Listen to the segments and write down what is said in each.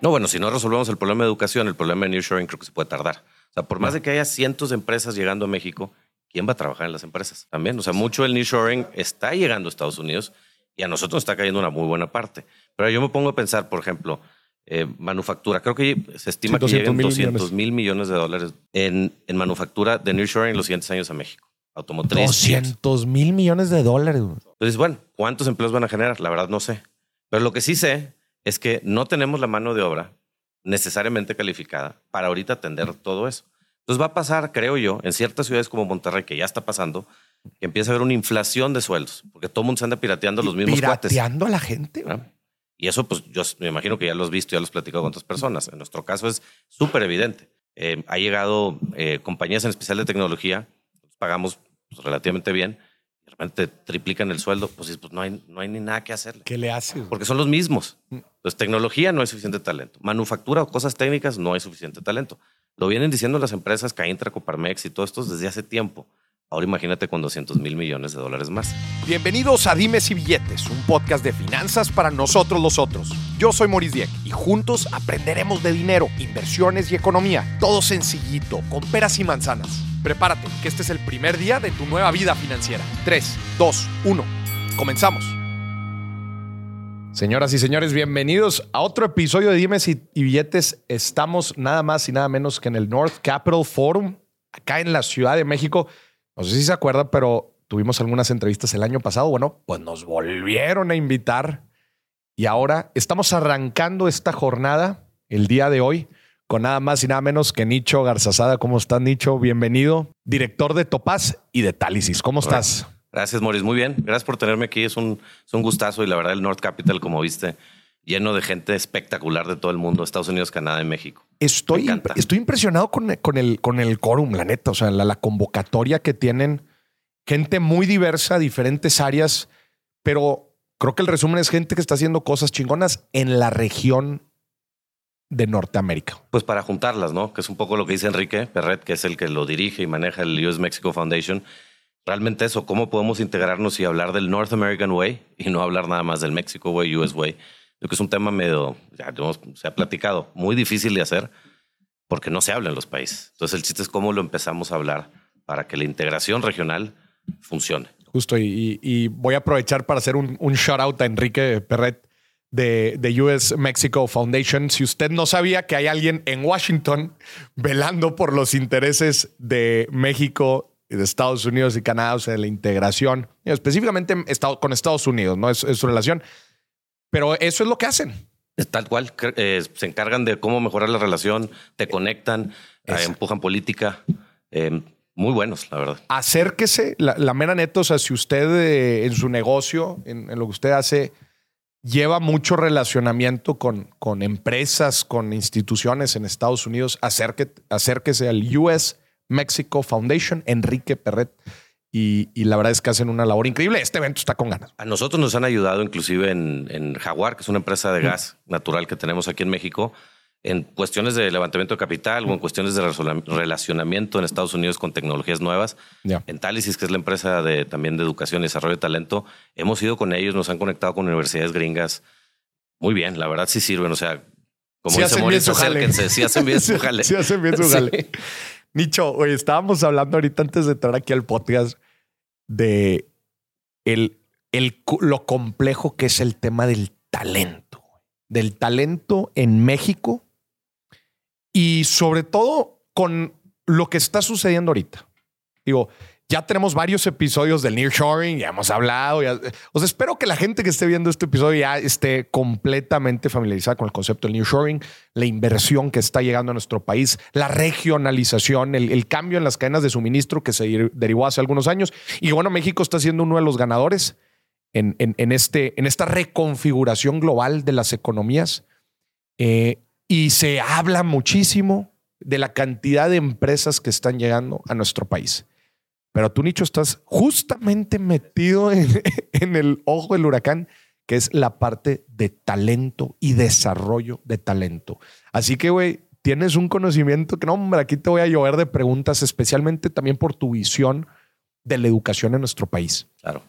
No, bueno, si no resolvemos el problema de educación, el problema de nearshoring creo que se puede tardar. O sea, por más de que haya cientos de empresas llegando a México, ¿quién va a trabajar en las empresas? También, o sea, mucho del nearshoring está llegando a Estados Unidos y a nosotros nos está cayendo una muy buena parte. Pero yo me pongo a pensar, por ejemplo, eh, manufactura. Creo que se estima que lleguen 200 mil millones de dólares en, en manufactura de nearshoring en los siguientes años a México. Automotriz. 200 mil millones de dólares. Entonces, bueno, ¿cuántos empleos van a generar? La verdad no sé. Pero lo que sí sé es que no tenemos la mano de obra necesariamente calificada para ahorita atender todo eso. Entonces va a pasar, creo yo, en ciertas ciudades como Monterrey, que ya está pasando, que empieza a haber una inflación de sueldos, porque todo el mundo se anda pirateando los mismos pirateando a la gente. Y eso, pues yo me imagino que ya lo has visto, ya lo has platicado con otras personas. En nuestro caso es súper evidente. Eh, ha llegado eh, compañías en especial de tecnología, pagamos pues, relativamente bien, repente triplican el sueldo, pues, pues no, hay, no hay ni nada que hacerle. ¿Qué le haces? Porque son los mismos. Pues tecnología no hay suficiente talento. Manufactura o cosas técnicas no hay suficiente talento. Lo vienen diciendo las empresas Caintra, Coparmex y todo esto desde hace tiempo. Ahora imagínate con 200 mil millones de dólares más. Bienvenidos a Dimes y Billetes, un podcast de finanzas para nosotros los otros. Yo soy Maurice Dieck y juntos aprenderemos de dinero, inversiones y economía. Todo sencillito, con peras y manzanas. Prepárate, que este es el primer día de tu nueva vida financiera. 3, 2, 1. Comenzamos. Señoras y señores, bienvenidos a otro episodio de Dimes y, Billetes. Estamos nada más y nada menos que en el North Capital Forum, acá en la Ciudad de México. No sé si se acuerdan, pero tuvimos algunas entrevistas el año pasado. Bueno, pues nos volvieron a invitar y ahora estamos arrancando esta jornada el día de hoy con nada más y nada menos que Nicho Garzazada. ¿Cómo estás, Nicho? Bienvenido. Director de Topaz y de Tálisis. ¿Cómo estás? Gracias, Maurice. Muy bien. Gracias por tenerme aquí. Es un, es un gustazo y la verdad el North Capital, como viste, lleno de gente espectacular de todo el mundo, Estados Unidos, Canadá y México. Estoy, estoy impresionado con, con, el, con el quórum, la neta, o sea, la, convocatoria que tienen, gente muy diversa, diferentes áreas, pero creo que el resumen es gente que está haciendo cosas chingonas en la región de Norteamérica. Pues para juntarlas, ¿no? Que es un poco lo que dice Enrique Perret, que es el que lo dirige y maneja el US Mexico Foundation. Realmente eso, cómo podemos integrarnos y hablar del North American Way y no hablar nada más del Mexico Way, US Way Creo que es un tema medio, se ha platicado, muy difícil de hacer porque no se habla en los países. Entonces el chiste es cómo lo empezamos a hablar para que la integración regional funcione. Justo, y, voy a aprovechar para hacer un, shout out a Enrique Perret de, de, US Mexico Foundation. Si usted no sabía que hay alguien en Washington velando por los intereses de México, de Estados Unidos y Canadá, o sea, la integración, específicamente con Estados Unidos, ¿no? Es su relación. Pero eso es lo que hacen. Tal cual, eh, se encargan de cómo mejorar la relación, te conectan, eh, empujan política. Eh, muy buenos, la verdad. Acérquese, la, mera neta, o sea, si usted en su negocio, en, lo que usted hace, lleva mucho relacionamiento con, con empresas, con instituciones en Estados Unidos, acérquese al US Mexico Foundation, Enrique Perret. Y, la verdad es que hacen una labor increíble. Este evento está con ganas. A nosotros nos han ayudado inclusive en, Jaguar, que es una empresa de gas natural que tenemos aquí en México, en cuestiones de levantamiento de capital o en cuestiones de relacionamiento en Estados Unidos con tecnologías nuevas. En Talisis, que es la empresa de, también de educación y desarrollo de talento, hemos ido con ellos, nos han conectado con universidades gringas. Muy bien, la verdad sí sirven. O sea, como sí dice Mauricio, sí hacen bien su jale. sí, hacen bien su jale. Nicho, oye, estábamos hablando ahorita antes de entrar aquí al podcast de el, el, lo complejo que es el tema del talento, del talento en México y sobre todo con lo que está sucediendo ahorita. Digo, ya tenemos varios episodios del Nearshoring, ya hemos hablado. Ya, espero que la gente que esté viendo este episodio ya esté completamente familiarizada con el concepto del Nearshoring, la inversión que está llegando a nuestro país, la regionalización, el, cambio en las cadenas de suministro que se derivó hace algunos años. Y bueno, México está siendo uno de los ganadores en, en, este, en esta reconfiguración global de las economías. Eh, y se habla muchísimo de la cantidad de empresas que están llegando a nuestro país. Pero tú, Nicho, estás justamente metido en, el ojo del huracán, que es la parte de talento y desarrollo de talento. Así que, güey, tienes un conocimiento que, no, hombre, aquí te voy a llover de preguntas, especialmente también por tu visión de la educación en nuestro país. Claro.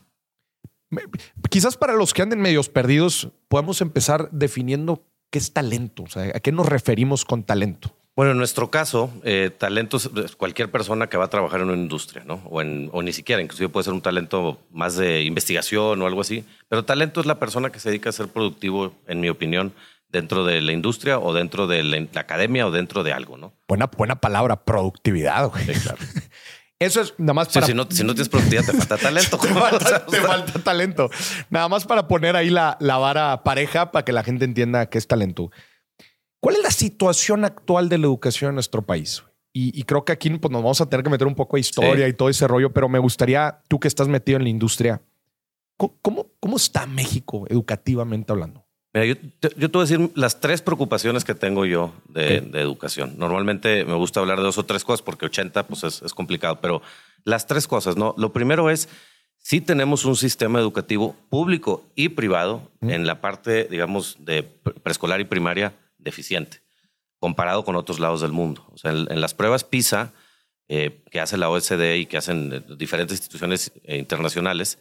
Quizás para los que anden medios perdidos, podemos empezar definiendo ¿qué es talento? O sea, ¿a qué nos referimos con talento? Bueno, en nuestro caso, eh, talento es cualquier persona que va a trabajar en una industria, ¿no? O, en, o ni siquiera, inclusive puede ser un talento más de investigación o algo así. Pero talento es la persona que se dedica a ser productivo, en mi opinión, dentro de la industria o dentro de la, la academia o dentro de algo, ¿no? Buena, buena palabra, productividad, güey. Sí, claro. Eso es nada más para... Si, no, si no tienes productividad, te falta talento. te, falta, te falta talento. Nada más para poner ahí la, la vara pareja para que la gente entienda qué es talento. ¿Cuál es la situación actual de la educación en nuestro país? Y, y creo que aquí pues, nos vamos a tener que meter un poco de historia Sí. y todo ese rollo, pero me gustaría, tú que estás metido en la industria, ¿cómo, cómo, está México educativamente hablando? Mira, yo, te- yo te voy a decir las tres preocupaciones que tengo yo de, educación. Normalmente me gusta hablar de dos o tres cosas porque 80 pues es, es complicado, pero las tres cosas, ¿no? Lo primero es, sí tenemos un sistema educativo público y privado en la parte, digamos, de pre- preescolar y primaria deficiente, comparado con otros lados del mundo. O sea, en, en las pruebas PISA eh, que hace la OSD y que hacen eh, diferentes instituciones eh, internacionales,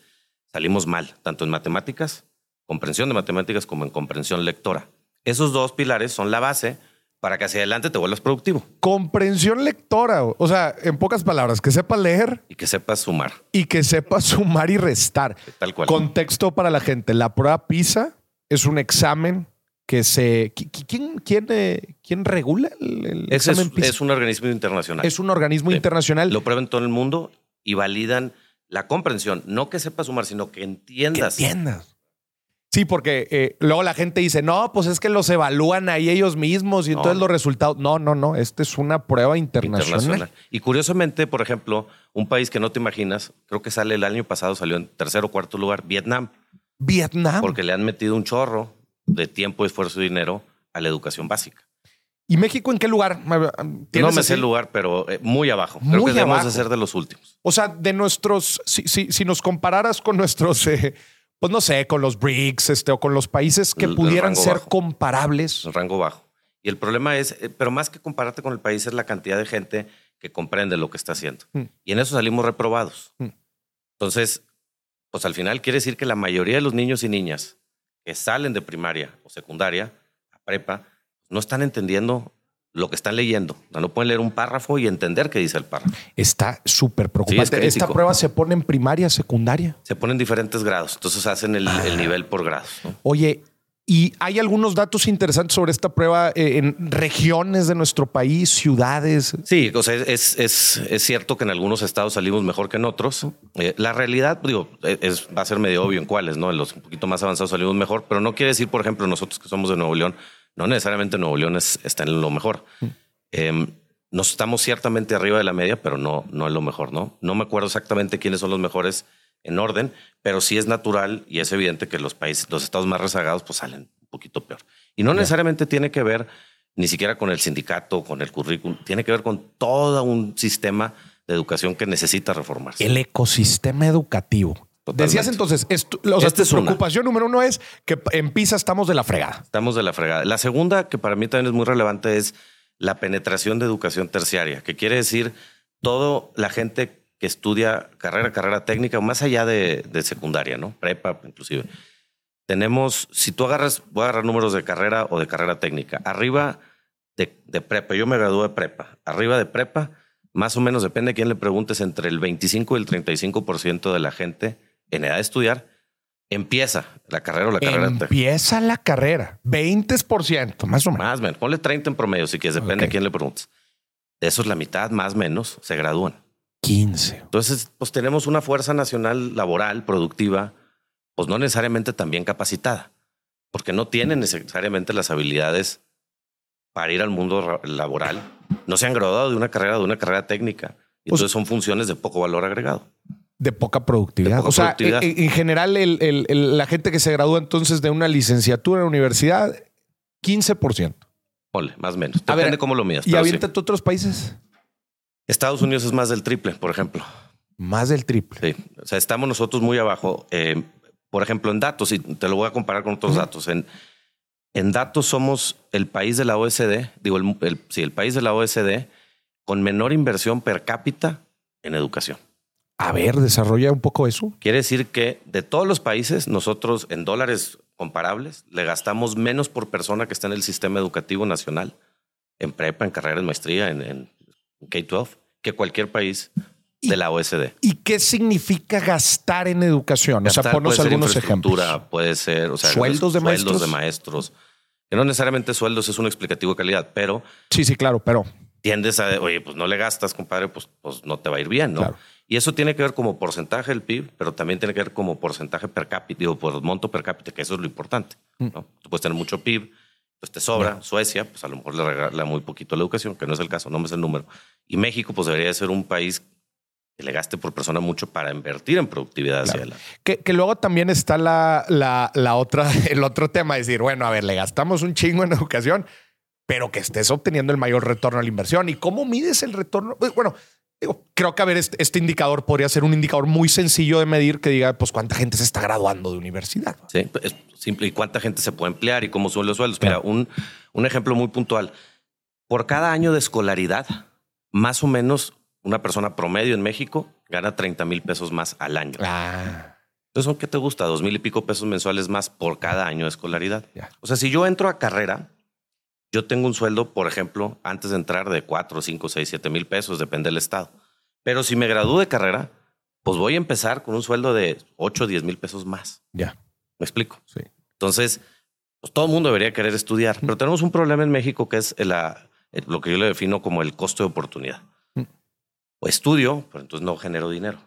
salimos mal, tanto en matemáticas, comprensión de matemáticas, como en comprensión lectora. Esos dos pilares son la base para que hacia adelante te vuelvas productivo Comprensión lectora, o sea, en pocas palabras, que sepa leer y que sepas sumar, y que sepa sumar y restar. tal cual. Contexto para la gente. La prueba PISA es un examen que se... ¿qui- qui- ¿Quién, quién, eh, quién regula el, el Ese es, examen PISA? es un organismo internacional. Es un organismo Sí. internacional Lo prueban todo el mundo y validan la comprensión. No que sepas sumar, sino que que entiendas. entiendas. Sí, porque eh, luego la gente dice, no, pues es que los evalúan ahí ellos mismos y No, entonces no. los resultados. No, no, no. Esta es una prueba internacional. internacional. Y curiosamente, por ejemplo, un país que no te imaginas, creo que sale el año pasado, salió en tercer o cuarto lugar, Vietnam, Vietnam. porque le han metido un chorro de tiempo, esfuerzo y dinero a la educación básica. ¿Y México en qué lugar? No ¿Tienes me sé el lugar, pero eh, muy abajo. Creo Muy que debemos de ser de los últimos. O sea, de nuestros, si, si, si nos compararas con nuestros, eh, pues no sé, con los BRICS este, o con los países que El- pudieran ser bajo. comparables. El rango bajo. Y el problema es, eh, pero más que compararte con el país, es la cantidad de gente que comprende lo que está haciendo. Mm. Y en eso salimos reprobados. Mm. Entonces, pues al final quiere decir que la mayoría de los niños y niñas que salen de primaria o secundaria a prepa no están entendiendo lo que están leyendo. O sea, no pueden leer un párrafo y entender qué dice el párrafo. Está súper preocupante. Esta prueba se pone en primaria, secundaria. Se ponen diferentes grados, entonces hacen el, el nivel por grados. ¿no? Oye, y hay algunos datos interesantes sobre esta prueba eh, en regiones de nuestro país, ciudades. Sí, o sea, es, es, es cierto que en algunos estados salimos mejor que en otros. Eh, la realidad, digo, es, va a ser medio obvio en cuáles, ¿no? En los un poquito más avanzados salimos mejor, pero no quiere decir, por ejemplo, nosotros que somos de Nuevo León, no necesariamente Nuevo León es- está en lo mejor. Eh, nos estamos ciertamente arriba de la media, pero no, no es lo mejor, ¿no? No me acuerdo exactamente quiénes son los mejores en orden, pero sí es natural y es evidente que los países, los estados más rezagados, pues salen un poquito peor. Y no necesariamente tiene que ver ni siquiera con el sindicato, con el currículum, tiene que ver con todo un sistema de educación que necesita reformarse. El ecosistema educativo. Totalmente. Decías entonces, esto, o sea, Esta es una. preocupación número uno es que en PISA estamos de la fregada. Estamos de la fregada. La segunda, que para mí también es muy relevante, es la penetración de educación terciaria, que quiere decir toda la gente que estudia carrera, carrera técnica, más allá de, de secundaria, ¿no? Prepa, inclusive. Tenemos, si tú agarras, voy a agarrar números de carrera o de carrera técnica, arriba de, de prepa, yo me gradué de prepa, arriba de prepa, más o menos depende de quién le preguntes, entre el 25 y el 35% de la gente en edad de estudiar empieza la carrera o la carrera. Empieza la carrera. 20%, más o menos. Más o menos. Ponle 30 en promedio si quieres, depende Ok. a quién le preguntes. De esos, la mitad, más o menos, se gradúan. 15. Entonces, pues tenemos una fuerza nacional laboral, productiva, pues no necesariamente tan bien capacitada, porque no tienen necesariamente las habilidades para ir al mundo ra- laboral. No se han graduado de una carrera, de una carrera técnica. Pues- entonces son funciones de poco valor agregado. De poca productividad. De poca o sea, productividad. En, en general, el- el- el- la gente que se gradúa entonces de una licenciatura en la universidad, 15%. Ponle, más o menos. A ver, Depende cómo lo midas. ¿Y sí. aviéntate a otros países? Estados Unidos es más del triple, por ejemplo. Más del triple. Sí, o sea, estamos nosotros muy abajo. Eh, por ejemplo, en datos, y te lo voy a comparar con otros datos. En, en datos somos el país de la OSD, digo, el, el- sí, el país de la OSD con menor inversión per cápita en educación. A ver, desarrolla un poco eso. Quiere decir que de todos los países, nosotros en dólares comparables. Le gastamos menos por persona que está en el sistema educativo nacional, en prepa, en carrera, en maestría, en, en K-12, que cualquier país de la OSD. ¿Y qué significa gastar en educación? Gastar o sea, ser algunos infraestructura, ejemplos. Puede ser, o sea, ¿Sueldos de sueldos maestros? de maestros. Que no necesariamente sueldos es un explicativo de calidad, pero Sí, sí, claro, pero tiendes a, oye, pues no le gastas, compadre, pues, pues no te va a ir bien, ¿no? Claro. Y eso tiene que ver como porcentaje del PIB, pero también tiene que ver como porcentaje per cápita, digo, por monto per cápita, que eso es lo importante. Mm. ¿no? Tú puedes tener mucho PIB, pues te sobra. Suecia, pues a lo mejor le regala muy poquito a la educación, que no es el caso, no me sé el número. Y México, pues debería de ser un país que le gaste por persona mucho para invertir en productividad hacia que, que luego también está la, la, la otra, el otro tema, es decir, bueno, a ver, le gastamos un chingo en educación, pero que estés obteniendo el mayor retorno a la inversión. ¿Y cómo mides el retorno? Pues, Bueno, digo, creo que a ver, este, este indicador podría ser un indicador muy sencillo de medir que diga, pues, cuánta gente se está graduando de universidad. Sí, es simple. ¿Y cuánta gente se puede emplear y cómo son los sueldos? Mira, un, un ejemplo muy puntual. Por cada año de escolaridad, más o menos una persona promedio en México gana 30 mil pesos más al año. Ah, Entonces, ¿qué te gusta? Dos mil y pico pesos mensuales más por cada año de escolaridad. Ya. O sea, si yo entro a carrera, yo tengo un sueldo, por ejemplo, antes de entrar de 4, 5, 6, 7 mil pesos, depende del estado. Pero si me gradúo de carrera, pues voy a empezar con un sueldo de 8, 10 mil pesos más. ya, ¿Me explico? sí. Entonces, pues todo el mundo debería querer estudiar, pero tenemos un problema en México que es la- el- lo que yo le defino como el costo de oportunidad. Mm. O estudio, pero entonces no genero dinero.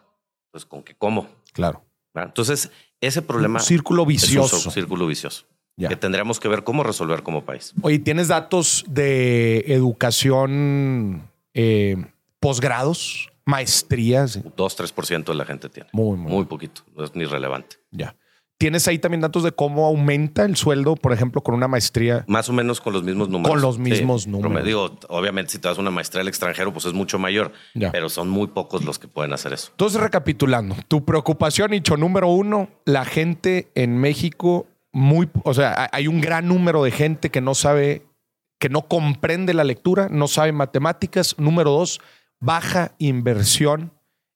Entonces, ¿con qué como? Claro. ¿verdad? Entonces, ese problema Un círculo es vicioso. un círculo vicioso Ya. que tendríamos que ver cómo resolver como país. Oye, ¿tienes datos de educación eh, posgrados, maestrías? 2, 3% de la gente tiene. Muy, muy, Muy poquito, no es ni relevante. Ya. ¿Tienes ahí también datos de cómo aumenta el sueldo, por ejemplo, con una maestría? Más o menos con los mismos números. Con los mismos números. promedio. Digo, obviamente, si te das una maestría al extranjero, pues es mucho mayor, Ya. pero son muy pocos los que pueden hacer eso. Entonces, recapitulando, tu preocupación, Nicho, número uno, la gente en México, muy, o sea, hay un gran número de gente que no sabe, que no comprende la lectura, no sabe matemáticas. Número dos, baja inversión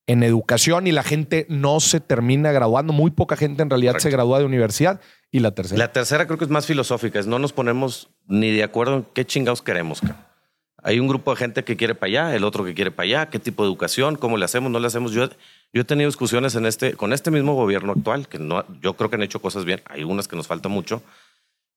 en educación y la gente no se termina graduando. Muy poca gente en realidad se gradúa de universidad. Y la tercera. La tercera creo que es más filosófica, es no nos ponemos ni de acuerdo en qué chingados queremos. Hay un grupo de gente que quiere para allá, el otro que quiere para allá, qué tipo de educación, cómo le hacemos, no le hacemos. Yo, yo he tenido discusiones en este, con este mismo gobierno actual, que no, yo creo que han hecho cosas bien, hay unas que nos falta mucho,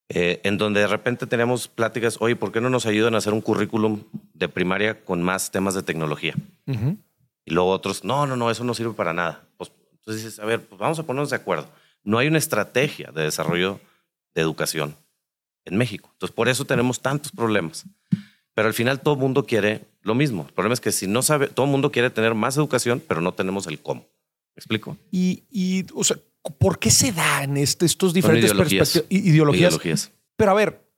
eh, en donde de repente tenemos pláticas, oye, ¿por qué no nos ayudan a hacer un currículum de primaria con más temas de tecnología? Ujú. Y luego otros, no, no, no, eso no sirve para nada. Pues, entonces dices, a ver, pues vamos a ponernos de acuerdo. No hay una estrategia de desarrollo de educación en México. Entonces, por eso tenemos tantos problemas. Pero al final todo el mundo quiere lo mismo. El problema es que si no sabe, todo el mundo quiere tener más educación, pero no tenemos el cómo. ¿Me explico? Y, y, o sea, ¿por qué se dan este- estos diferentes ideologías. perspectivas? Ideologías. Ideologías. Pero a ver,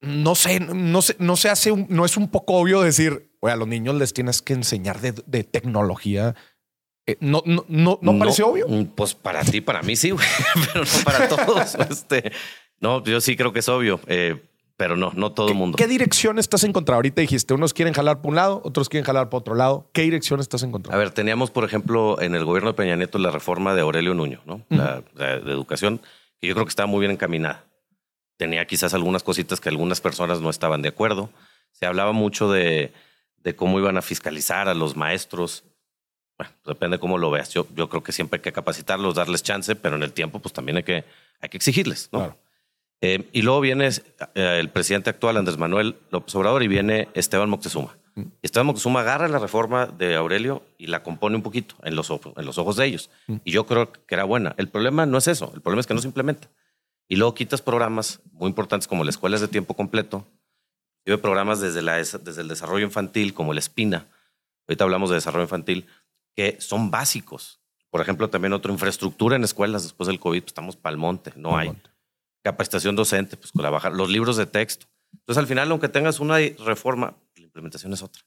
no sé, no se, no se hace, un- no es un poco obvio decir, oye, a los niños les tienes que enseñar de, de tecnología. Eh, no, no, no, no parece obvio. mm, Pues para ti, para mí sí, güey, pero no para todos. este, no, yo sí creo que es obvio, eh, pero no, no todo el mundo. ¿Qué dirección estás encontrando? Ahorita dijiste, unos quieren jalar por un lado, otros quieren jalar por otro lado. ¿Qué dirección estás A encontrando? ver, teníamos, por ejemplo, en el gobierno de Peña Nieto la reforma de Aurelio Nuño, ¿no? La, la de educación, que yo creo que estaba muy bien encaminada. Tenía quizás algunas cositas que algunas personas no estaban de acuerdo. Se hablaba mucho de, de cómo iban a fiscalizar a los maestros. Bueno, pues depende cómo lo veas. Yo, yo creo que siempre hay que capacitarlos, darles chance, pero en el tiempo, pues también hay que, hay que exigirles, ¿no? Claro. Eh, y luego viene eh, el presidente actual, Andrés Manuel López Obrador, y viene Esteban Moctezuma. Mm. Esteban Moctezuma agarra la reforma de Aurelio y la compone un poquito en los, ojos- en los ojos de ellos. Mm. Y yo creo que era buena. El problema no es eso, el problema es que no se implementa. Y luego quitas programas muy importantes como las escuelas de tiempo completo, y programas desde, la, desde el desarrollo infantil, como el Espina. Ahorita hablamos de desarrollo infantil, que son básicos. Por ejemplo, también otra infraestructura en escuelas después del COVID, pues estamos pa'l monte, no hay capacitación docente, pues con la baja, los libros de texto. Entonces, al final, aunque tengas una reforma, la implementación es otra,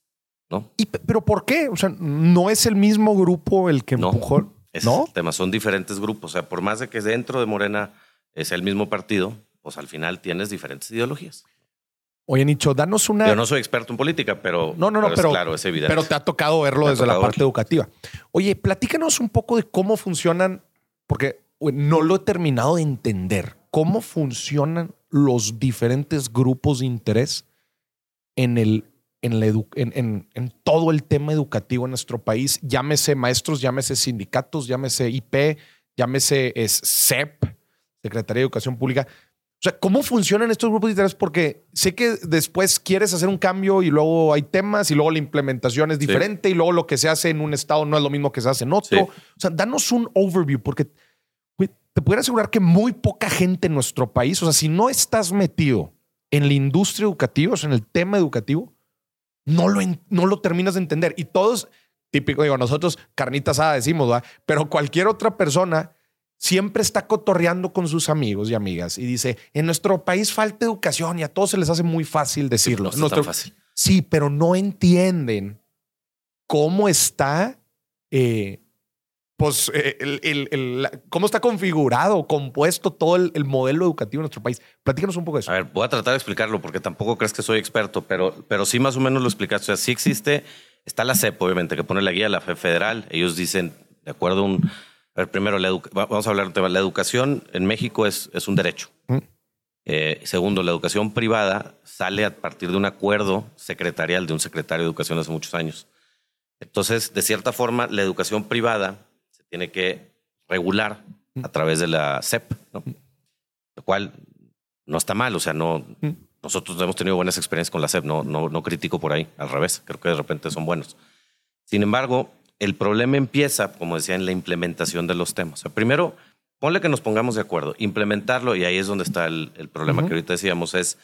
¿no? ¿Y, pe- ¿Pero por qué? O sea, no es el mismo grupo el que empujó. ¿No? es el tema, son diferentes grupos. O sea, por más de que dentro de Morena es el mismo partido, pues al final tienes diferentes ideologías. Oye, Nicho, danos una. Yo no soy experto en política, pero, No, no, no, es pero- claro, es evidente. Pero te ha tocado verlo ha desde la parte verlo. educativa. Oye, platícanos un poco de cómo funcionan, porque no lo he terminado de entender. Cómo funcionan los diferentes grupos de interés en, el, en, la en, en, todo el tema educativo en nuestro país. Llámese maestros, llámese sindicatos, llámese IP, llámese CEP, Secretaría de Educación Pública. O sea, ¿cómo funcionan estos grupos de interés? Porque sé que después quieres hacer un cambio y luego hay temas y luego la implementación es diferente y luego lo que se hace en un estado no es lo mismo que se hace en otro. O sea, danos un overview porque te puedo asegurar que muy poca gente en nuestro país, o sea, si no estás metido en la industria educativa, o sea, en el tema educativo, no lo, no lo terminas de entender. Y todos, típico, digo, nosotros carnitas asada decimos, ¿verdad? Pero cualquier otra persona siempre está cotorreando con sus amigos y amigas y dice, en nuestro país falta educación y a todos se les hace muy fácil decirlo. Sí, no tan fácil. sí pero no entienden cómo está, eh, pues, eh, el, cómo está configurado, compuesto todo el, modelo educativo en nuestro país. Platícanos un poco de eso. A ver, voy a tratar de explicarlo porque tampoco crees que soy experto, pero, pero sí más o menos lo explicaste. O sea, sí existe, está la CEP, obviamente, que pone la guía de la FE federal. Ellos dicen, de acuerdo a un a ver, primero, vamos a hablar de tema. La educación en México es, es un derecho. Mm. Eh, segundo, la educación privada sale a partir de un acuerdo secretarial de un secretario de educación hace muchos años. Entonces, de cierta forma, la educación privada tiene que regular a través de la SEP, lo cual no está mal. O sea, no, nosotros hemos tenido buenas experiencias con la SEP, no, no, no critico por ahí, al revés, creo que de repente son buenos. Sin embargo, el problema empieza, como decía, en la implementación de los temas. primero, ponle que nos pongamos de acuerdo, implementarlo, y ahí es donde está el, problema que ahorita decíamos, es,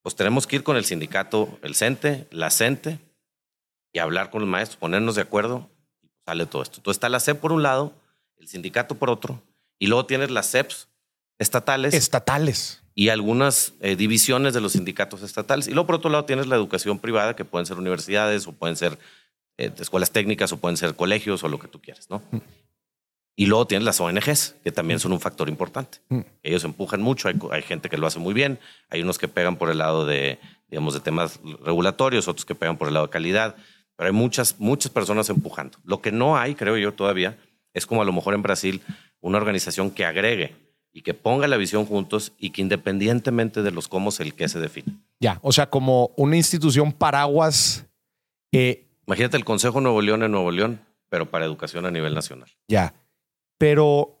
pues tenemos que ir con el sindicato, el CENTE, la CENTE, y hablar con los maestros, ponernos de acuerdo, sale todo esto. Entonces está la CEP por un lado, el sindicato por otro, y luego tienes las CEPs estatales. Estatales. Y algunas eh, divisiones de los sindicatos estatales. Y luego por otro lado tienes la educación privada, que pueden ser universidades o pueden ser eh, escuelas técnicas o pueden ser colegios o lo que tú quieras, ¿no? Mm. Y luego tienes las ONGs, que también mm. son un factor importante. Mm. Ellos empujan mucho, hay, gente que lo hace muy bien, hay unos que pegan por el lado de, digamos, de temas regulatorios, otros que pegan por el lado de calidad, pero hay muchas, muchas personas empujando. Lo que no hay, creo yo todavía, es como a lo mejor en Brasil, una organización que agregue y que ponga la visión juntos y que independientemente de los cómo el qué se define. Ya, o sea, como una institución paraguas eh, Imagínate el Consejo Nuevo León en Nuevo León, pero para educación a nivel nacional. Ya. Pero,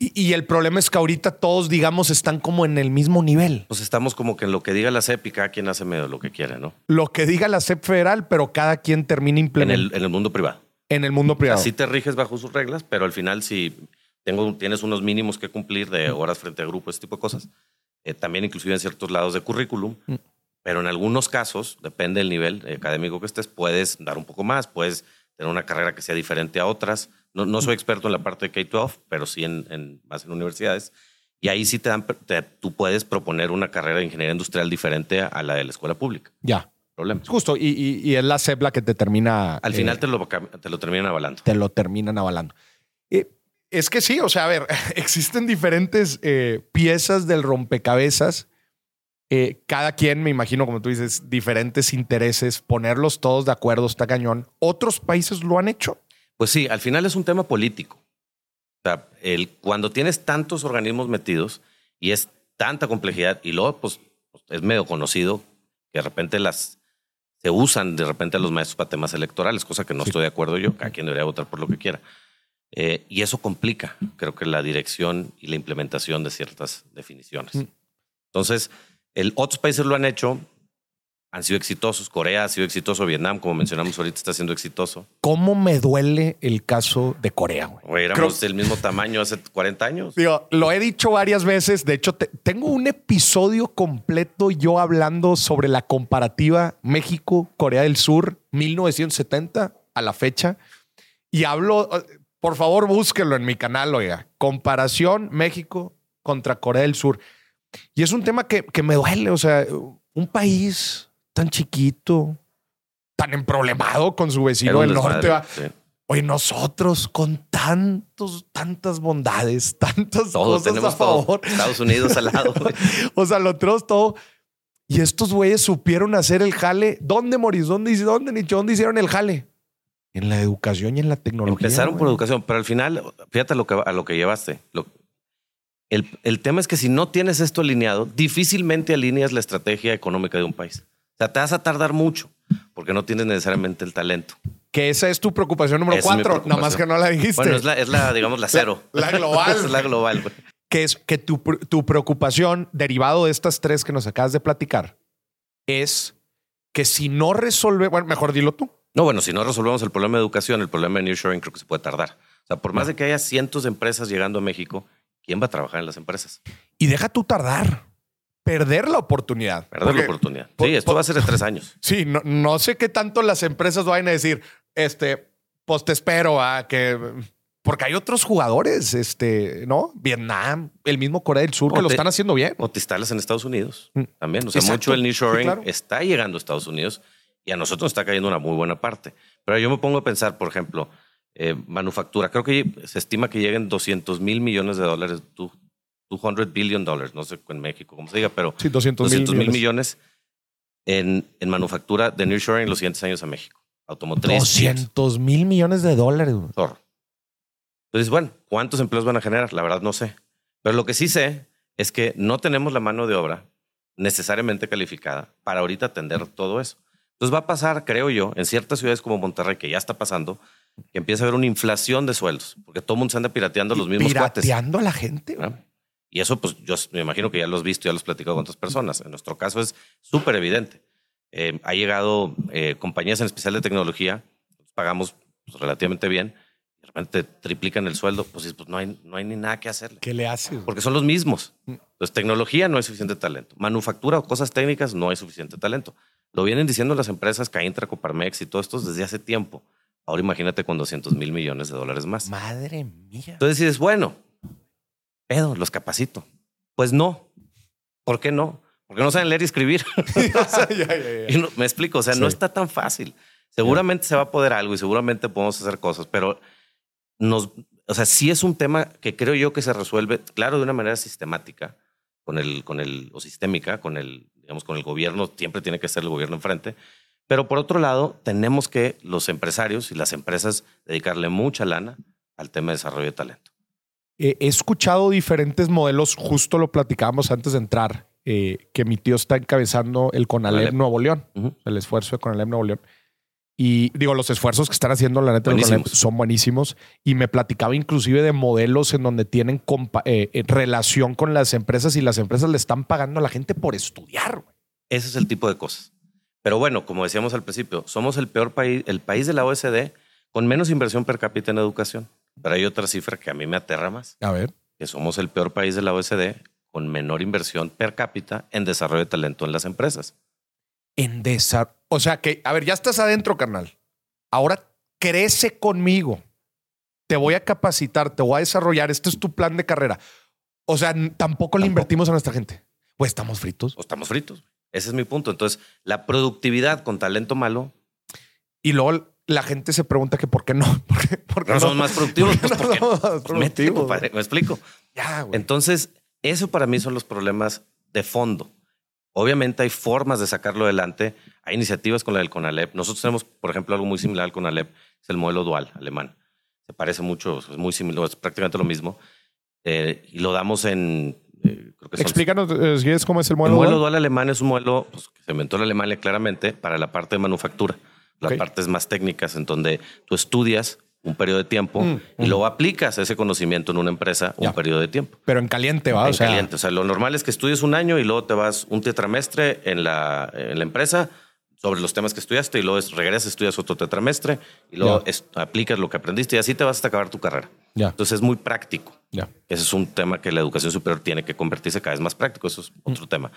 eh, y, el problema es que ahorita todos, digamos, están como en el mismo nivel. Pues estamos como que en lo que diga la CEP y cada quien hace medio lo que quiere, ¿no? Lo que diga la CEP federal, pero cada quien termina implementando. En el, mundo privado. En el mundo privado. Así te riges bajo sus reglas, pero al final, si tengo, tienes unos mínimos que cumplir de horas frente a grupo, ese tipo de cosas, eh, también inclusive en ciertos lados de currículum, mm. Pero en algunos casos, depende del nivel académico que estés, puedes dar un poco más, puedes tener una carrera que sea diferente a otras. No, no soy experto en la parte de K-12, pero sí en, más en universidades. Y ahí sí te dan, tú puedes proponer una carrera de ingeniería industrial diferente a la de la escuela pública. Ya. Problema. Justo, y, y, es la CEPLA que te termina. Al final eh, te, lo, te lo terminan avalando. Te lo terminan avalando. Eh, es que sí, o sea, a ver, existen diferentes eh, piezas del rompecabezas eh, cada quien, me imagino, como tú dices, diferentes intereses, ponerlos todos de acuerdo está cañón. ¿Otros países lo han hecho? Pues sí, al final es un tema político. O sea, el, cuando tienes tantos organismos metidos y es tanta complejidad, y luego pues, es medio conocido que de repente las se usan de repente a los maestros para temas electorales, cosa que no estoy de acuerdo yo, cada quien debería votar por lo que quiera. Eh, y eso complica, creo que la dirección y la implementación de ciertas definiciones. Mm. Entonces, el, otros países lo han hecho, han sido exitosos. Corea ha sido exitoso, Vietnam, como mencionamos ahorita, está siendo exitoso. ¿Cómo me duele el caso de Corea? Güey? éramos del mismo tamaño hace 40 años. Digo, lo he dicho varias veces. De hecho, tengo un episodio completo yo hablando sobre la comparativa México-Corea del Sur 1970 a la fecha. Y hablo, por favor, búsquelo en mi canal, oiga. Comparación México contra Corea del Sur. Y es un tema que, me duele, o sea, un país tan chiquito, tan emproblemado con su vecino del norte. Oye, nosotros con tantos, tantas bondades, tantas cosas a favor. Estados Unidos al lado. o sea, lo otros todo. Y estos güeyes supieron hacer el jale. ¿Dónde, Moris? ¿Dónde, dónde, ¿Dónde hicieron el jale? En la educación y en la tecnología. Empezaron por educación, pero al final, fíjate a lo que, a lo que llevaste. El, el tema es que si no tienes esto alineado, difícilmente alineas la estrategia económica de un país. O sea, te vas a tardar mucho porque no tienes necesariamente el talento. Que esa es tu preocupación número Esa cuatro, nada más que no la dijiste. Bueno, es la, es la digamos, la cero. la global. es la global, güey. que es que tu, tu preocupación, derivado de estas tres que nos acabas de platicar, es que si no resuelve, bueno, mejor dilo tú. No, bueno, si no resolvemos el problema de educación, el problema de nearshoring creo que se puede tardar. O sea, por más de que haya cientos de empresas llegando a México, ¿quién va a trabajar en las empresas? Y deja tú tardar, perder la oportunidad. Perder Porque- la oportunidad. por- sí, esto por- va a ser de tres años. Sí, no, no sé qué tanto las empresas vayan a decir, este, pues te espero a que. Porque hay otros jugadores, este, ¿no? Vietnam, el mismo Corea del Sur, O que lo están haciendo bien. O te instalas en Estados Unidos Mm. también. O sea, Exacto. mucho el nearshoring Sí, claro. está llegando a Estados Unidos y a nosotros nos está cayendo una muy buena parte. Pero yo me pongo a pensar, por ejemplo, eh, manufactura. Creo que se estima que lleguen 200 mil millones de dólares, du- 200 billion dollars, no sé en México cómo se diga, pero Sí, 200 200 mil mil millones. en, en manufactura de nearshoring en los siguientes años a México. Automotriz. chips, 200 mil millones de dólares. güey. zorro. Entonces, bueno, ¿cuántos empleos van a generar? La verdad no sé. Pero lo que sí sé es que no tenemos la mano de obra necesariamente calificada para ahorita atender todo eso. Entonces va a pasar, creo yo, en ciertas ciudades como Monterrey, que ya está pasando, que empieza a haber una inflación de sueldos, porque todo el mundo se anda pirateando los mismos cuates. Pirateando a la gente. ¿no? Y eso, pues yo me imagino que ya lo has visto, ya lo has platicado con otras personas. En nuestro caso es súper evidente. Eh, ha llegado eh, compañías en especial de tecnología, pues, pagamos pues, relativamente bien, y de repente triplican el sueldo, pues, pues no, hay, no hay ni nada que hacerle, ¿Qué le haces? porque son los mismos. Mm. Entonces, tecnología no hay suficiente talento. Manufactura o cosas técnicas no hay suficiente talento. Lo vienen diciendo las empresas Caintra, Coparmex y todos estos desde hace tiempo. Ahora imagínate con 200 mil millones de dólares más. Madre mía. Entonces dices, bueno, pedo, los capacito. Pues no. ¿Por qué no? Porque no saben leer y escribir. O sea, no- me explico, o sea, no está tan fácil. Seguramente se va a poder algo y seguramente podemos hacer cosas, pero nos, o sea, sí es un tema que creo yo que se resuelve, claro, de una manera sistemática, con el, con el, o sistémica, con el, digamos, con el gobierno, siempre tiene que ser el gobierno enfrente. Pero por otro lado, tenemos que los empresarios y las empresas dedicarle mucha lana al tema de desarrollo de talento. Eh, he escuchado diferentes modelos, justo lo platicábamos antes de entrar, eh, que mi tío está encabezando el Conalep Conalep. Nuevo León, Ujú. el esfuerzo de Conalep Nuevo León. Y digo, los esfuerzos que están haciendo la neta Buenísimos. Conalep son buenísimos. Y me platicaba inclusive de modelos en donde tienen eh, eh, relación con las empresas y las empresas le están pagando a la gente por estudiar. güey. Ese es el tipo de cosas. Pero bueno, como decíamos al principio, somos el peor país, el país de la OSD con menos inversión per cápita en educación. Pero hay otra cifra que a mí me aterra más, A ver. que somos el peor país de la OSD con menor inversión per cápita en desarrollo de talento en las empresas. En desa- O sea que, a ver, ya estás adentro, carnal. Ahora crece conmigo. Te voy a capacitar, te voy a desarrollar. Este es tu plan de carrera. O sea, n- tampoco le Tampoco. invertimos a nuestra gente. Pues estamos fritos. O estamos fritos. Ese es mi punto. Entonces, la productividad con talento malo, Y luego la gente se pregunta que por qué no. ¿Por qué, por qué no somos más productivos. ¿Por qué Pues no porque somos más pues, productivos, compadre. Me explico. Ya. Entonces, eso para mí son los problemas de fondo. Obviamente hay formas de sacarlo adelante. Hay iniciativas con la del CONALEP. Nosotros tenemos, por ejemplo, algo muy similar al CONALEP. Es el modelo dual alemán. Se parece mucho, es muy similar, es prácticamente lo mismo. Eh, y lo damos en, eh, creo que son Explícanos, eh, es cómo es el el modelo. modelo dual. dual alemán es un modelo pues, que se inventó en Alemania claramente para la parte de manufactura, las Ok. partes más técnicas, en donde tú estudias un periodo de tiempo Mm, y mm. luego aplicas ese conocimiento en una empresa un Ya. periodo de tiempo. Pero en caliente, va. en o sea, caliente. O sea, lo normal es que estudies un año y luego te vas un tetramestre en la, en la empresa sobre los temas que estudiaste y luego es- regresas, estudias otro tetramestre y luego es- aplicas lo que aprendiste y así te vas hasta acabar tu carrera. Ya, Entonces es muy práctico. ya. Ese es un tema que la educación superior tiene que convertirse cada vez más práctico. Eso es otro tema.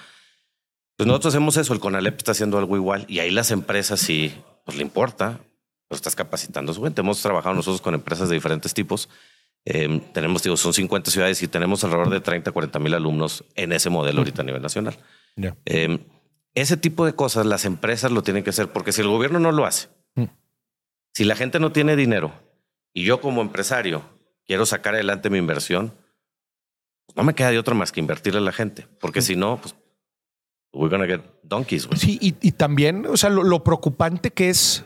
Pues nosotros hacemos eso. El CONALEP está haciendo algo igual y ahí las empresas sí, pues le importa. Pues estás capacitando a su gente. Hemos trabajado nosotros con empresas de diferentes tipos. Eh, tenemos, digo, son 50 ciudades y tenemos alrededor de 30, 40 mil alumnos en ese modelo ahorita a nivel nacional. Eh, ese tipo de cosas las empresas lo tienen que hacer porque si el gobierno no lo hace, Mm. si la gente no tiene dinero y yo como empresario quiero sacar adelante mi inversión, pues no me queda de otra más que invertirle a la gente, porque si no, pues we're gonna get donkeys. güey. Sí, y, y también, o sea, lo, lo preocupante que es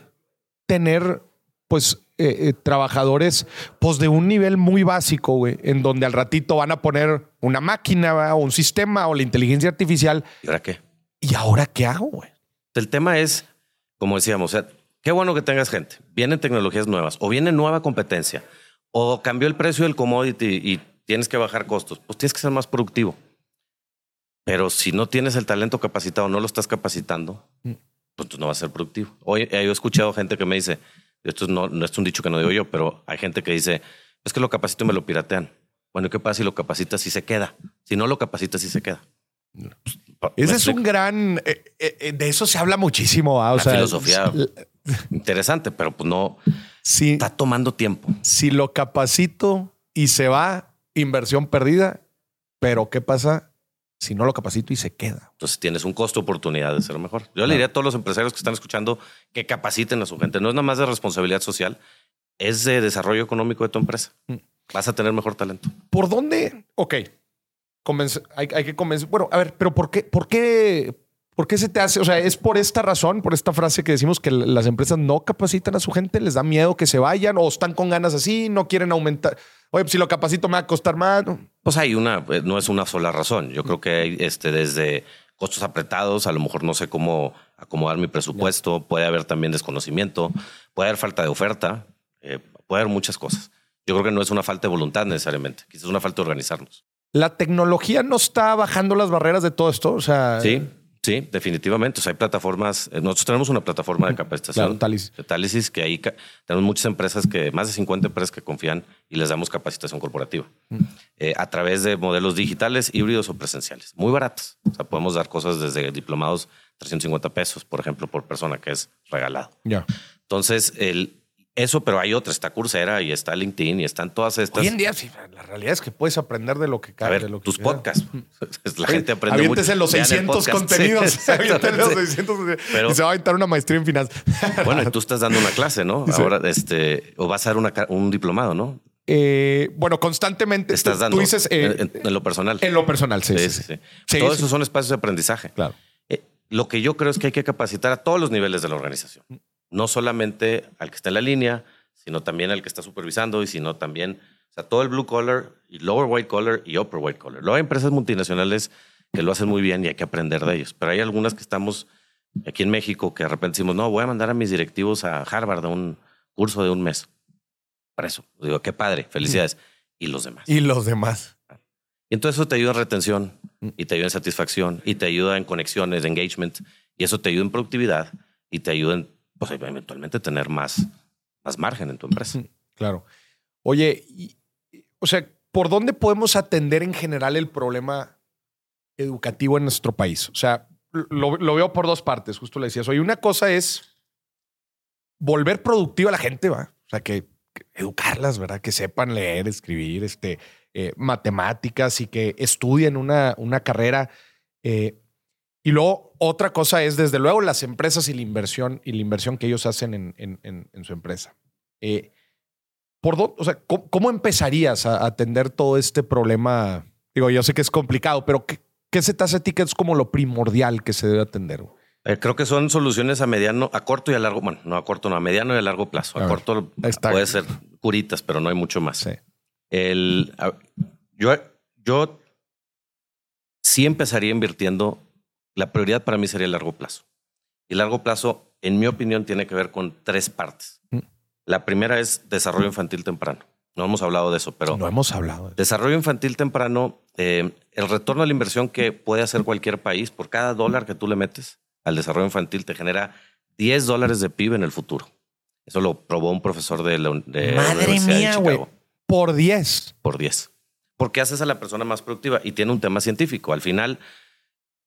tener, pues, eh, eh, trabajadores, pues de un nivel muy básico, güey, en donde al ratito van a poner una máquina o un sistema o la inteligencia artificial. ¿Y ahora qué? ¿Y ahora qué hago, güey? El tema es, como decíamos, o sea, qué bueno que tengas gente. Vienen tecnologías nuevas o viene nueva competencia o cambió el precio del commodity y tienes que bajar costos. Pues tienes que ser más productivo. Pero si no tienes el talento capacitado, no lo estás capacitando, mm. pues no va a ser productivo. Hoy eh, yo he escuchado gente que me dice, esto no, no es un dicho que no digo yo, pero hay gente que dice, es que lo capacito y me lo piratean. Bueno, ¿qué pasa si lo capacitas y se queda? Si no lo capacitas y se queda. Ese es un gran. Eh, eh, de eso se habla muchísimo. Ah, o sea, filosofía interesante, pero pues no. está tomando tiempo. Si lo capacito y se va, inversión perdida. Pero ¿qué pasa si no lo capacito y se queda? Entonces tienes un costo oportunidad de ser mejor. Yo le diría a todos los empresarios que están escuchando que capaciten a su gente. No es nada más de responsabilidad social, es de desarrollo económico de tu empresa. Mm. Vas a tener mejor talento. ¿Por dónde? Ok, hay, que convencer. Bueno, a ver, pero ¿por qué, por qué, por qué se te hace? O sea, es por esta razón, por esta frase que decimos que las empresas no capacitan a su gente, les da miedo que se vayan o están con ganas así, no quieren aumentar. Oye, pues si lo capacito me va a costar más. Pues hay una, eh, no es una sola razón. Yo creo que hay este, desde costos apretados, a lo mejor no sé cómo acomodar mi presupuesto, puede haber también desconocimiento, puede haber falta de oferta, eh, puede haber muchas cosas. Yo creo que no es una falta de voluntad necesariamente, quizás es una falta de organizarnos. La tecnología no está bajando las barreras de todo esto. O sea, sí, sí, definitivamente. O sea, hay plataformas. Eh, nosotros tenemos una plataforma de capacitación. Claro, que ahí tenemos muchas empresas que, más de 50 empresas que confían y les damos capacitación corporativa mm. eh, a través de modelos digitales, híbridos o presenciales. Muy baratos. O sea, podemos dar cosas desde diplomados 350 pesos, por ejemplo, por persona, que es regalado. Ya. Entonces, el, eso, pero hay otra, está Coursera y está LinkedIn y están todas estas. Hoy en día, sí, la realidad es que puedes aprender de lo que cae. A ver, lo tus podcasts. La gente aprende mucho. en los 600 contenidos. Sí, en los 600 pero, y se va a aventar una maestría en finanzas. Bueno, y tú estás dando una clase, ¿no? Ahora, este, o vas a dar un diplomado, ¿no? Eh, bueno, constantemente. Estás dando. Tú dices. Eh, en, lo personal. En lo personal, sí. Sí, sí. sí. Todos esos son espacios de aprendizaje. Claro. Eh, lo que yo creo es que hay que capacitar a todos los niveles de la organización. No solamente al que está en la línea, sino también al que está supervisando y sino también, o sea, todo el blue collar y lower white collar y upper white collar. Luego hay empresas multinacionales que lo hacen muy bien y hay que aprender de ellos, pero hay algunas que estamos aquí en México que de repente decimos, no, voy a mandar a mis directivos a Harvard a un curso de un mes. Para eso, digo, qué padre, felicidades. Y los demás. Y los demás. Y entonces eso te ayuda en retención y te ayuda en satisfacción y te ayuda en conexiones, engagement y eso te ayuda en productividad y te ayuda en, pues, eventualmente tener más más margen en tu empresa. Claro. Oye, o sea, ¿por dónde podemos atender en general el problema educativo en nuestro país? O sea, lo, veo por dos partes, justo le decías. Oye, una cosa es volver productiva a la gente, ¿va? O sea, que, educarlas, ¿verdad? Que sepan leer, escribir, este, eh, matemáticas y que estudien una, una carrera. Eh, y luego otra cosa es, desde luego, las empresas y la inversión y la inversión que ellos hacen en, su empresa. Eh, ¿por o sea, ¿cómo, empezarías a atender todo este problema? Digo, yo sé que es complicado, pero ¿qué, se te hace a ti que es como lo primordial que se debe atender? Eh, creo que son soluciones a mediano, a corto y a largo, bueno, no a corto, no, a mediano y a largo plazo. A, corto puede ser curitas, pero no hay mucho más. El, yo, yo sí empezaría invirtiendo la prioridad para mí sería el largo plazo. Y largo plazo, en mi opinión, tiene que ver con tres partes. Mm. La primera es desarrollo infantil temprano. No hemos hablado de eso, pero... No hemos hablado. Desarrollo infantil temprano, eh, el retorno a la inversión que puede hacer cualquier país, por cada dólar que tú le metes al desarrollo infantil, te genera 10 dólares de PIB en el futuro. Eso lo probó un profesor de la, de Madre mía, güey. Por 10. Por 10. Porque haces a la persona más productiva y tiene un tema científico. Al final,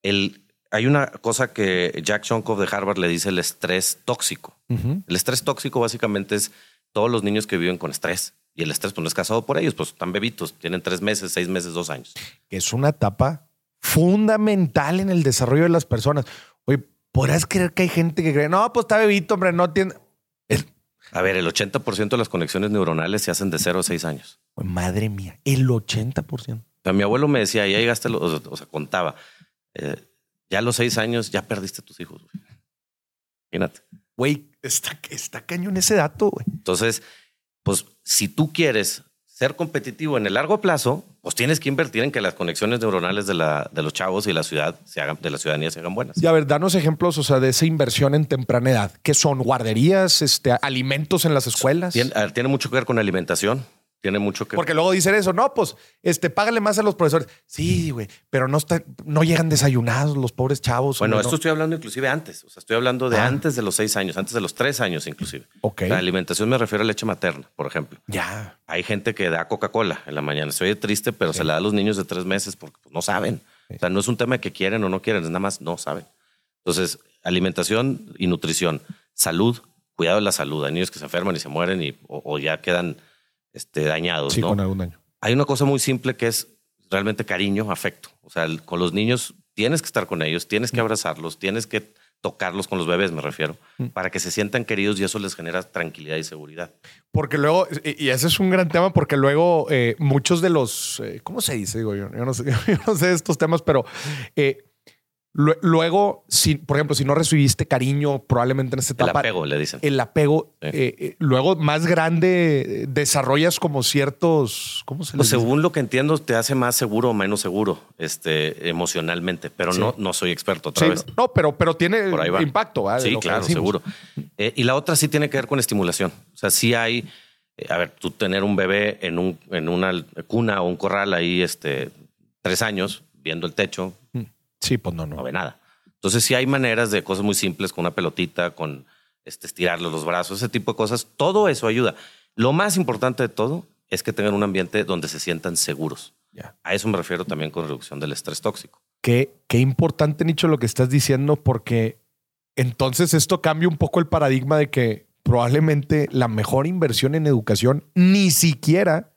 el, hay una cosa que Jack Shonkoff de Harvard le dice el estrés tóxico. El estrés tóxico básicamente es todos los niños que viven con estrés. Y el estrés pues, no es casado por ellos, pues están bebitos, tienen tres meses, seis meses, dos años. Es una etapa fundamental en el desarrollo de las personas. Oye, ¿podrás creer que hay gente que cree, no, pues está bebito, hombre, no tiene... A ver, el 80% de las conexiones neuronales se hacen de 0 a 6 años. Madre mía, el 80%. O mi abuelo me decía, ya llegaste, o, sea, contaba, eh, ya a los seis años ya perdiste a tus hijos. Imagínate. Güey, está, está cañón ese dato, güey. Entonces, pues si tú quieres ser competitivo en el largo plazo, pues tienes que invertir en que las conexiones neuronales de, la, de los chavos y la ciudad se hagan, de la ciudadanía se hagan buenas. Y a ver, danos ejemplos, o sea, de esa inversión en temprana edad. ¿Qué son? ¿Guarderías? Este, ¿Alimentos en las escuelas? Tiene, tiene mucho que ver con alimentación. Tiene mucho que Porque luego dicen eso, no, pues, este, págale más a los profesores. Sí, güey, pero no está, no llegan desayunados los pobres chavos. Bueno, esto no. estoy hablando inclusive antes. O sea, estoy hablando de Ah. antes de los seis años, antes de los tres años inclusive. Ok. La alimentación me refiero a leche materna, por ejemplo. Ya. Hay gente que da Coca-Cola en la mañana. Se oye triste, pero se la da a los niños de tres meses porque pues, no saben. Sí. O sea, no es un tema que quieren o no quieren, es nada más no saben. Entonces, alimentación y nutrición, salud, cuidado de la salud. Hay niños que se enferman y se mueren y, o, o ya quedan este, dañados. Sí, ¿no? con algún daño. Hay una cosa muy simple que es realmente cariño, afecto. O sea, el- con los niños tienes que estar con ellos, tienes que abrazarlos, tienes que tocarlos con los bebés, me refiero, Mm. para que se sientan queridos y eso les genera tranquilidad y seguridad. Porque luego, y ese es un gran tema, porque luego eh, muchos de los, eh, ¿cómo se dice? Digo, yo, yo no sé, yo no sé estos temas, pero eh, luego, si, por ejemplo, si no recibiste cariño probablemente en esta El etapa, apego, le dicen. el apego, Sí. eh, eh, luego más grande, desarrollas como ciertos, ¿cómo se Pues dice? según lo que entiendo, te hace más seguro o menos seguro este, emocionalmente, pero Sí. no, no soy experto otra Sí, vez. no, pero, pero tiene va. impacto. Sí, claro, seguro. Eh, y la otra sí tiene que ver con estimulación. O sea, sí hay, a ver, tú tener un bebé en, un, en una cuna o un corral ahí, este, tres años, viendo el techo, Sí, pues no, no no. ve nada. Entonces sí hay maneras de cosas muy simples, con una pelotita, con este, estirarle los brazos, ese tipo de cosas. Todo eso ayuda. Lo más importante de todo es que tengan un ambiente donde se sientan seguros. A eso me refiero también con reducción del estrés tóxico. Qué, qué importante, Nicho, lo que estás diciendo, porque entonces esto cambia un poco el paradigma de que probablemente la mejor inversión en educación ni siquiera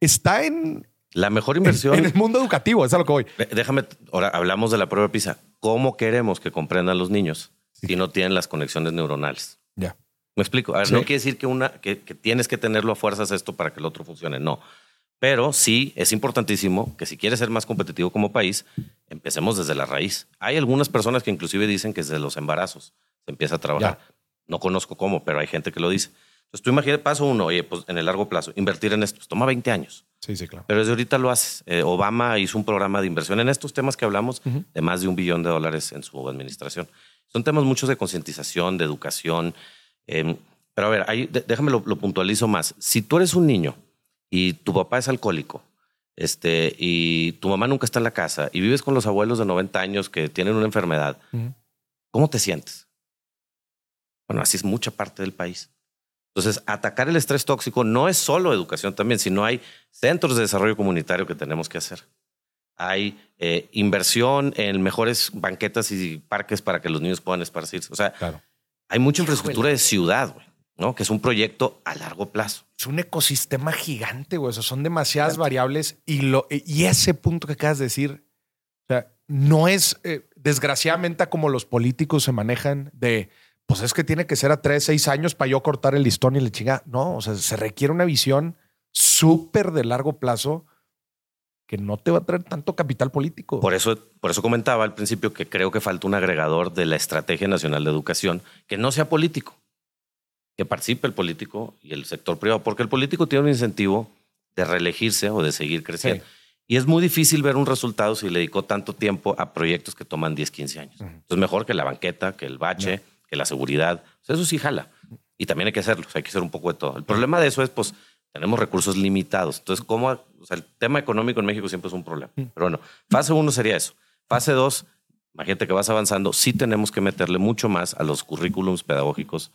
está en, La mejor inversión... en el mundo educativo. Es a lo que voy. Déjame, ahora hablamos de la prueba PISA. ¿Cómo queremos que comprendan los niños si no tienen las conexiones neuronales? Ya. Me explico. A ver, Sí. no quiere decir que, una, que, que tienes que tenerlo a fuerzas esto para que el otro funcione. No. Pero sí es importantísimo que si quieres ser más competitivo como país, empecemos desde la raíz. Hay algunas personas que inclusive dicen que desde los embarazos se empieza a trabajar. No conozco cómo, pero hay gente que lo dice. Entonces tú imagínate, paso uno, oye, pues en el largo plazo, invertir en esto, toma 20 años. Sí, sí, claro. Pero desde ahorita lo haces. Eh, Obama hizo un programa de inversión en estos temas que hablamos de más de un billón de dólares en su administración. Son temas muchos de concientización, de educación. eh, pero a ver, ahí, déjame lo, lo puntualizo más. Si tú eres un niño y tu papá es alcohólico este, y tu mamá nunca está en la casa y vives con los abuelos de 90 años que tienen una enfermedad. ¿cómo te sientes? Bueno, así es mucha parte del país. Entonces, atacar el estrés tóxico no es solo educación también, sino hay centros de desarrollo comunitario que tenemos que hacer. Hay eh, inversión en mejores banquetas y parques para que los niños puedan esparcirse. O sea, Claro. hay mucha infraestructura de ciudad, güey, ¿no? Que es un proyecto a largo plazo. Es un ecosistema gigante, güey. O sea, son demasiadas variables y, lo, y ese punto que acabas de decir, o sea, no es eh, desgraciadamente como los políticos se manejan de, pues es que tiene que ser a tres, seis años para yo cortar el listón y le chinga. No, o sea, se requiere una visión súper de largo plazo que no te va a traer tanto capital político. Por eso, por eso comentaba al principio que creo que falta un agregador de la Estrategia Nacional de Educación que no sea político, que participe el político y el sector privado, porque el político tiene un incentivo de reelegirse o de seguir creciendo. Sí. Y es muy difícil ver un resultado si le dedicó tanto tiempo a proyectos que toman 10, 15 años. Ujú. Entonces, mejor que la banqueta, que el bache, que la seguridad. O sea, eso sí jala. Y también hay que hacerlo. O sea, hay que hacer un poco de todo. El problema de eso es, pues, tenemos recursos limitados. Entonces, ¿cómo? O sea, el tema económico en México siempre es un problema. Pero bueno, fase uno sería eso. Fase dos, imagínate que vas avanzando. Sí tenemos que meterle mucho más a los currículums pedagógicos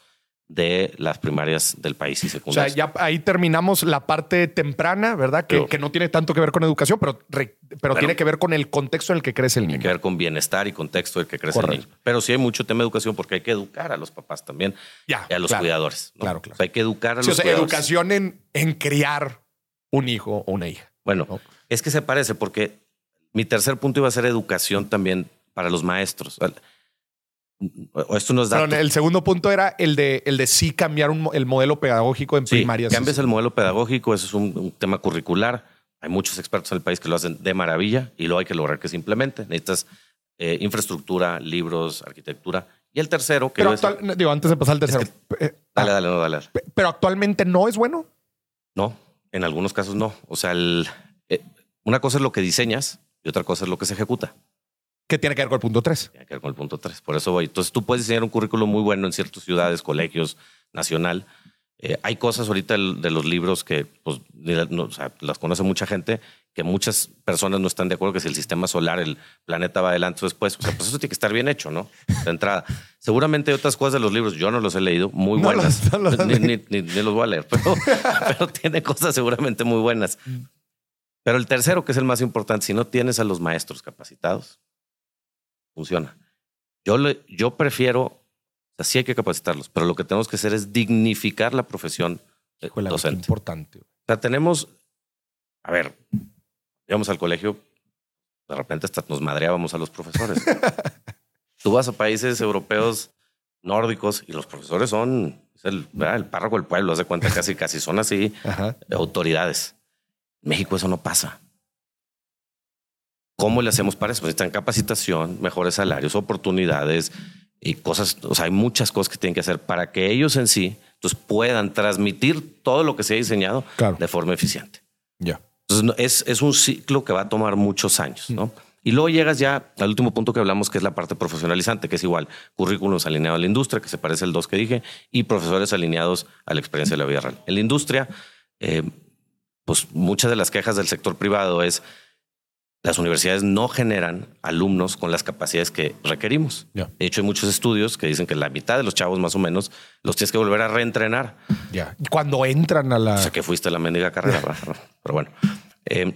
de las primarias del país y O sea, secundarias. ya ahí terminamos la parte temprana, ¿verdad? Que, Pero- que no tiene tanto que ver con educación, pero, re- pero tiene que ver con el contexto en el que crece el Tiene niño. que ver con bienestar y contexto del que crece el niño. Pero sí hay mucho tema de educación porque hay que educar a los papás también Ya, y a los claro. cuidadores. ¿no? Claro, claro. O sea, hay que educar a Sí, o los sea, cuidadores. educación en, en criar un hijo o una hija. Bueno, ¿no? es que se parece porque mi tercer punto iba a ser educación también para los maestros. O Esto no es dato. Pero el segundo punto era el de, el de sí cambiar un el modelo pedagógico en Sí, primarias. cambias el modelo pedagógico, eso es un, un tema curricular. Hay muchos expertos en el país que lo hacen de maravilla y luego hay que lograr que se implemente. Necesitas eh, infraestructura, libros, arquitectura. Y el tercero, que Pero es- actual- digo, antes de pasar al tercero. eh, Dale, ah, dale, no, dale. dale. pe- pero actualmente no es bueno. No, en algunos casos no. O sea, el, eh, una cosa es lo que diseñas y otra cosa es lo que se ejecuta. ¿Qué tiene que ver con el punto 3? Tiene que ver con el punto 3. Por eso voy. Entonces tú puedes diseñar un currículo muy bueno en ciertas ciudades, colegios, nacional. Eh, hay cosas ahorita de los libros que pues, o sea, las conoce mucha gente, que muchas personas no están de acuerdo que si el sistema solar, el planeta va adelante o después. O sea, pues eso tiene que estar bien hecho, ¿no? De entrada. Seguramente hay otras cosas de los libros, yo no los he leído, muy buenas. ni, ni, los voy a leer, pero, pero tiene cosas seguramente muy buenas. Pero el tercero, que es el más importante, si no tienes a los maestros capacitados, funciona. Yo, le, yo prefiero, o sea, sí hay que capacitarlos, pero lo que tenemos que hacer es dignificar la profesión Híjole, docente. importante. O sea, tenemos, a ver, íbamos al colegio, de repente hasta nos madreábamos a los profesores. Tú vas a países europeos nórdicos y los profesores son el, el párroco del pueblo, hace cuenta casi, casi son así, autoridades. En México eso no pasa. ¿Cómo le hacemos para eso? Pues necesitan capacitación, mejores salarios, oportunidades y cosas. O sea, hay muchas cosas que tienen que hacer para que ellos en sí entonces, puedan transmitir todo lo que se ha diseñado de forma eficiente. Ya. Entonces, es, es, un ciclo que va a tomar muchos años, ¿no? Y luego llegas ya al último punto que hablamos, que es la parte profesionalizante, que es igual currículums alineados a la industria, que se parece al dos que dije, y profesores alineados a la experiencia de la vida real. En la industria, eh, pues muchas de las quejas del sector privado es las universidades no generan alumnos con las capacidades que requerimos. De hecho, hay muchos estudios que dicen que la mitad de los chavos, más o menos, los tienes que volver a reentrenar. Ya. Cuando entran a la. O sea, que fuiste a la mendiga carrera. pero bueno. Eh,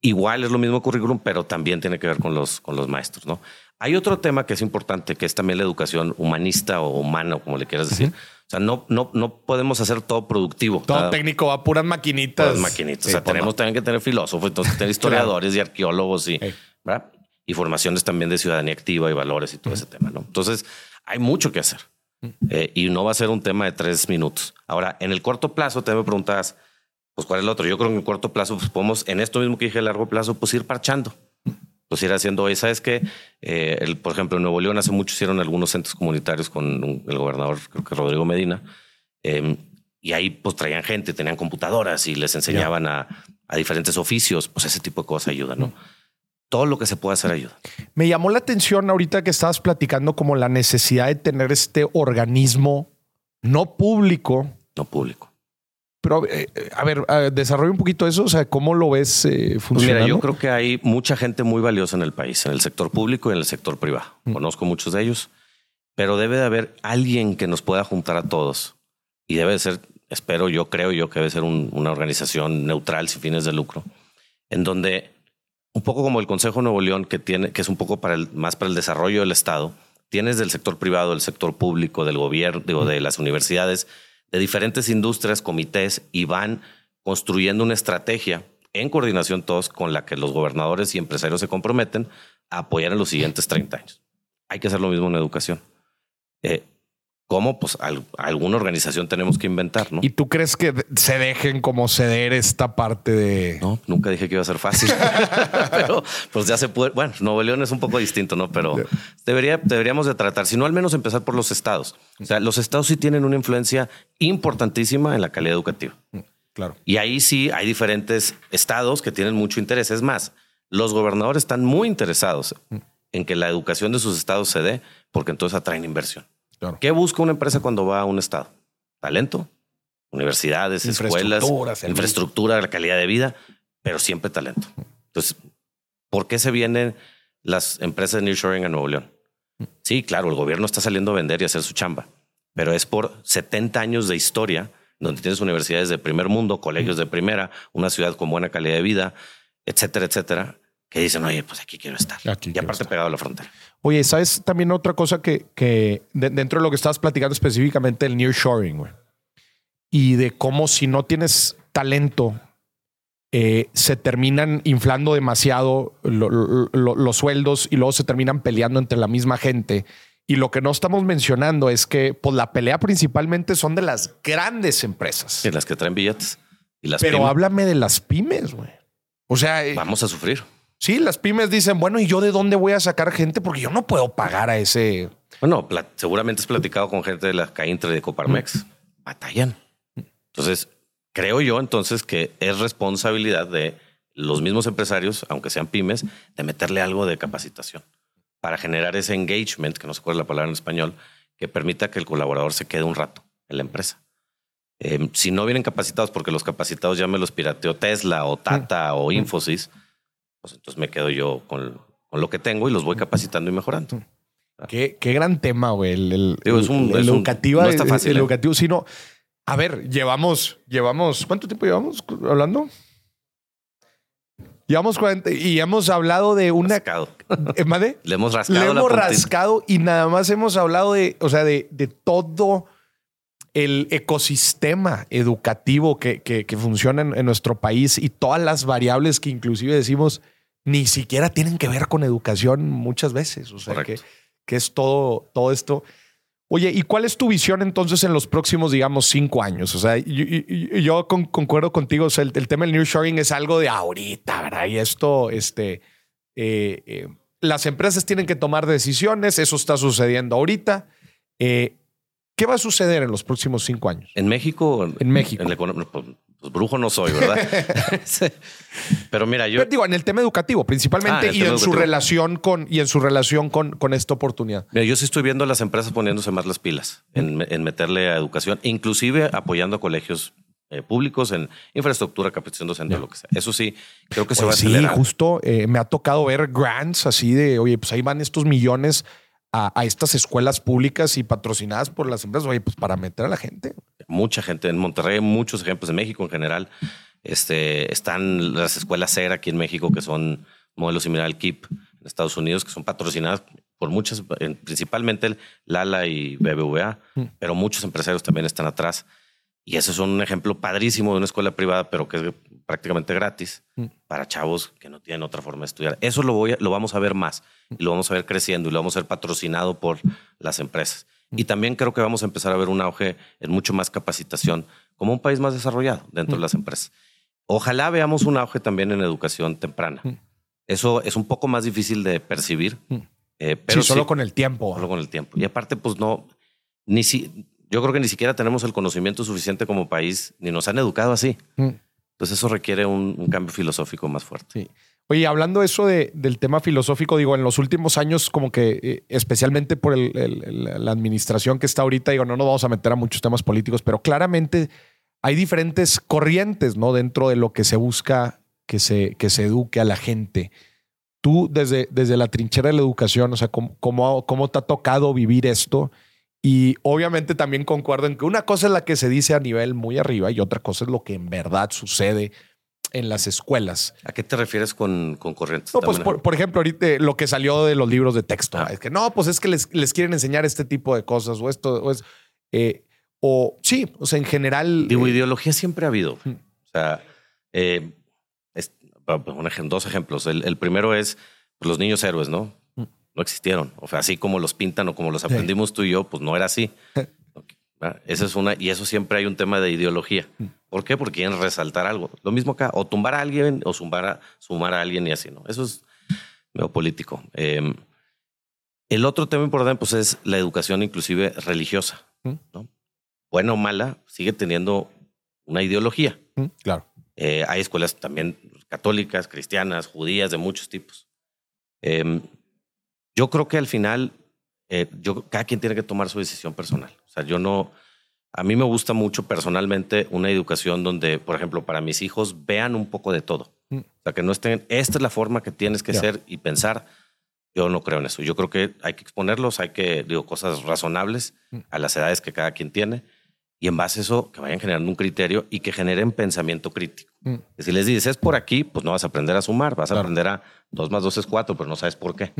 igual es lo mismo currículum, pero también tiene que ver con los, con los maestros. ¿no? Hay otro tema que es importante, que es también la educación humanista o humana, como le quieras decir. O sea, no, no, no podemos hacer todo productivo. Todo técnico, va puras maquinitas. Puras maquinitas. o sea, pues tenemos también que tener filósofos, entonces tener historiadores y arqueólogos y, y formaciones también de ciudadanía activa y valores y todo ese tema. ¿no? Entonces, hay mucho que hacer. Eh, y no va a ser un tema de tres minutos. Ahora, en el corto plazo, te me preguntas, pues, ¿cuál es el otro? Yo creo que en el corto plazo, pues, podemos, en esto mismo que dije, a largo plazo, pues ir parchando pues ir haciendo hoy. Sabes que, eh, por ejemplo, en Nuevo León hace mucho hicieron algunos centros comunitarios con el gobernador, creo que Rodrigo Medina, em, y ahí pues traían gente, tenían computadoras y les enseñaban a, diferentes oficios, pues ese tipo de cosas ayuda, ¿no? Todo lo que se puede hacer ayuda. Me llamó la atención ahorita que estabas platicando como la necesidad de tener este organismo no público. No público pero, eh, a ver, desarrolla un poquito eso. O sea, ¿cómo lo ves eh, funcionando? Mira, yo creo que hay mucha gente muy valiosa en el país, en el sector público y en el sector privado. Mm. Conozco muchos de ellos, pero debe de haber alguien que nos pueda juntar a todos. Y debe de ser, espero, yo creo yo que debe ser una organización neutral sin fines de lucro, en donde un poco como el Consejo Nuevo León, que tiene, que es un poco para el, más para el desarrollo del Estado, tienes del sector privado, del sector público, del gobierno, de las universidades de diferentes industrias, comités, y van construyendo una estrategia en coordinación todos con la que los gobernadores y empresarios se comprometen a apoyar en los siguientes 30 años. Hay que hacer lo mismo en educación. Eh, ¿Cómo? Pues alguna organización tenemos que inventar, ¿no? ¿Y tú crees que se dejen como ceder esta parte de...? No, nunca dije que iba a ser fácil. Pero pues ya se puede... Bueno, Nuevo León es un poco distinto, ¿no? Pero debería, deberíamos de tratar, si no al menos empezar por los estados. O sea, los estados sí tienen una influencia importantísima en la calidad educativa. Mm, claro. Y ahí sí hay diferentes estados que tienen mucho interés. Es más, los gobernadores están muy interesados mm. en que la educación de sus estados se dé porque entonces atraen inversión. ¿Qué busca una empresa cuando va a un estado? Talento, universidades, escuelas, infraestructura, la calidad de vida, pero siempre talento. Entonces, ¿por qué se vienen las empresas de nearshoring a Nuevo León? Sí, claro, el gobierno está saliendo a vender y hacer su chamba, pero es por 70 años de historia donde tienes universidades de primer mundo, colegios de primera, una ciudad con buena calidad de vida, etcétera, etcétera, que dicen, oye, pues aquí quiero estar. y aparte pegado a la frontera. Oye, ¿sabes también otra cosa que, que dentro de lo que estabas platicando específicamente el nearshoring, güey? Y de cómo si no tienes talento, eh, se terminan inflando demasiado los sueldos y luego se terminan peleando entre la misma gente. Y lo que no estamos mencionando es que pues, la pelea principalmente son de las grandes empresas. Y las que traen billetes. Y las Pero háblame de las pymes, güey. O sea... Eh, Vamos a sufrir. Sí, las pymes dicen, bueno, ¿y yo de dónde voy a sacar gente? Porque yo no puedo pagar a ese. Bueno, seguramente has platicado con gente de la CAINTRE de Coparmex. Batallan. Entonces, creo yo entonces que es responsabilidad de los mismos empresarios, aunque sean pymes, de meterle algo de capacitación para generar ese engagement, que no se acuerda la palabra en español, que permita que el colaborador se quede un rato en la empresa. Em, si no vienen capacitados, porque los capacitados ya me los pirateó Tesla o Tata o Infosys, pues entonces me quedo yo con, lo que tengo y los voy capacitando y mejorando. Qué, gran tema, güey. El, educativo. no está fácil. El, ¿eh? educativo, sino. A ver, llevamos, llevamos. ¿Cuánto tiempo llevamos hablando? Llevamos 40 y hemos hablado de una. Rascado. ¿Eh, Le hemos rascado. Le hemos rascado y nada más hemos hablado de, o sea, de, de todo el ecosistema educativo que, que, funciona en, nuestro país y todas las variables que inclusive decimos ni siquiera tienen que ver con educación muchas veces. O sea, que, que, es todo, todo esto. Oye, ¿y cuál es tu visión entonces en los próximos, digamos, cinco años? O sea, yo, concuerdo contigo, o sea, el, tema del nearshoring es algo de ahorita, ¿verdad? Y esto, este, eh, eh, las empresas tienen que tomar decisiones, eso está sucediendo ahorita. Eh, ¿Qué va a suceder en los próximos cinco años? En México. En México. pues, pues brujo no soy, ¿verdad? Pero mira, yo. digo, en el tema educativo, principalmente, ah, y en su relación con y en su relación con, con esta oportunidad. Mira, yo sí estoy viendo a las empresas poniéndose más las pilas en, meterle a educación, inclusive apoyando a colegios eh, públicos en infraestructura, capacitación docente, lo que sea. Eso sí, creo que se va a acelerar. Sí, justo eh, me ha tocado ver grants así de, oye, pues ahí van estos millones a, estas escuelas públicas y patrocinadas por las empresas, oye, pues para meter a la gente. Mucha gente en Monterrey, muchos ejemplos en México en general. Este, están las escuelas CER aquí en México, que son modelos similar al KIP en Estados Unidos, que son patrocinadas por muchas, principalmente Lala y BBVA, mm. pero muchos empresarios también están atrás. Y ese es un ejemplo padrísimo de una escuela privada, pero que es prácticamente gratis mm. para chavos que no tienen otra forma de estudiar. Eso lo, voy lo vamos a ver más y lo vamos a ver creciendo y lo vamos a ver patrocinado por las empresas. Mm. Y también creo que vamos a empezar a ver un auge en mucho más capacitación como un país más desarrollado dentro de mm. las empresas. Ojalá veamos un auge también en educación temprana. Eso es un poco más difícil de percibir. Eh, pero solo con el tiempo. Solo con el tiempo. Y aparte, pues no, ni si, yo creo que ni siquiera tenemos el conocimiento suficiente como país, ni nos han educado así. Mm. Entonces eso requiere un, cambio filosófico más fuerte. Oye, hablando eso de, del tema filosófico, digo, en los últimos años, como que eh, especialmente por la administración que está ahorita, digo, no nos vamos a meter a muchos temas políticos, pero claramente hay diferentes corrientes, ¿no? Dentro de lo que se busca que se, que se eduque a la gente. Tú, desde, la trinchera de la educación, o sea, ¿cómo, cómo, cómo te ha tocado vivir esto? Y obviamente también concuerdo en que una cosa es la que se dice a nivel muy arriba y otra cosa es lo que en verdad sucede en las escuelas. ¿A qué te refieres con, con corrientes? No, pues por, ejemplo, ahorita lo que salió de los libros de texto. Ah. Es que no, pues es que les, les, quieren enseñar este tipo de cosas o esto, o es. Eh, o sí, o sea, en general. Digo, eh, ideología siempre ha habido. O sea, eh, dos ejemplos. El, el primero es pues, los niños héroes, ¿no? No existieron. O sea, así como los pintan o como los aprendimos tú y yo, pues no era así. Esa es una, y eso siempre hay un tema de ideología. Mm. ¿Por qué? Porque quieren resaltar algo. Lo mismo acá, o tumbar a alguien o sumar a, sumar a alguien y así, ¿no? Eso es medio político. Em, el otro tema importante, pues, es la educación inclusive religiosa, mm. ¿no? Buena o mala, sigue teniendo una ideología. Mm, claro. Eh, hay escuelas también católicas, cristianas, judías, de muchos tipos. Eh, yo creo que al final, eh, yo, cada quien tiene que tomar su decisión personal. O sea, yo no, a mí me gusta mucho personalmente una educación donde, por ejemplo, para mis hijos vean un poco de todo. Mm. O sea, que no estén, esta es la forma que tienes que ser y pensar. Yo no creo en eso. Yo creo que hay que exponerlos, hay que, digo, cosas razonables mm. a las edades que cada quien tiene. Y en base a eso, que vayan generando un criterio y que generen pensamiento crítico. Mm. si les dices, es por aquí, pues no vas a aprender a sumar, vas a aprender a dos más dos es cuatro, pero no sabes por qué.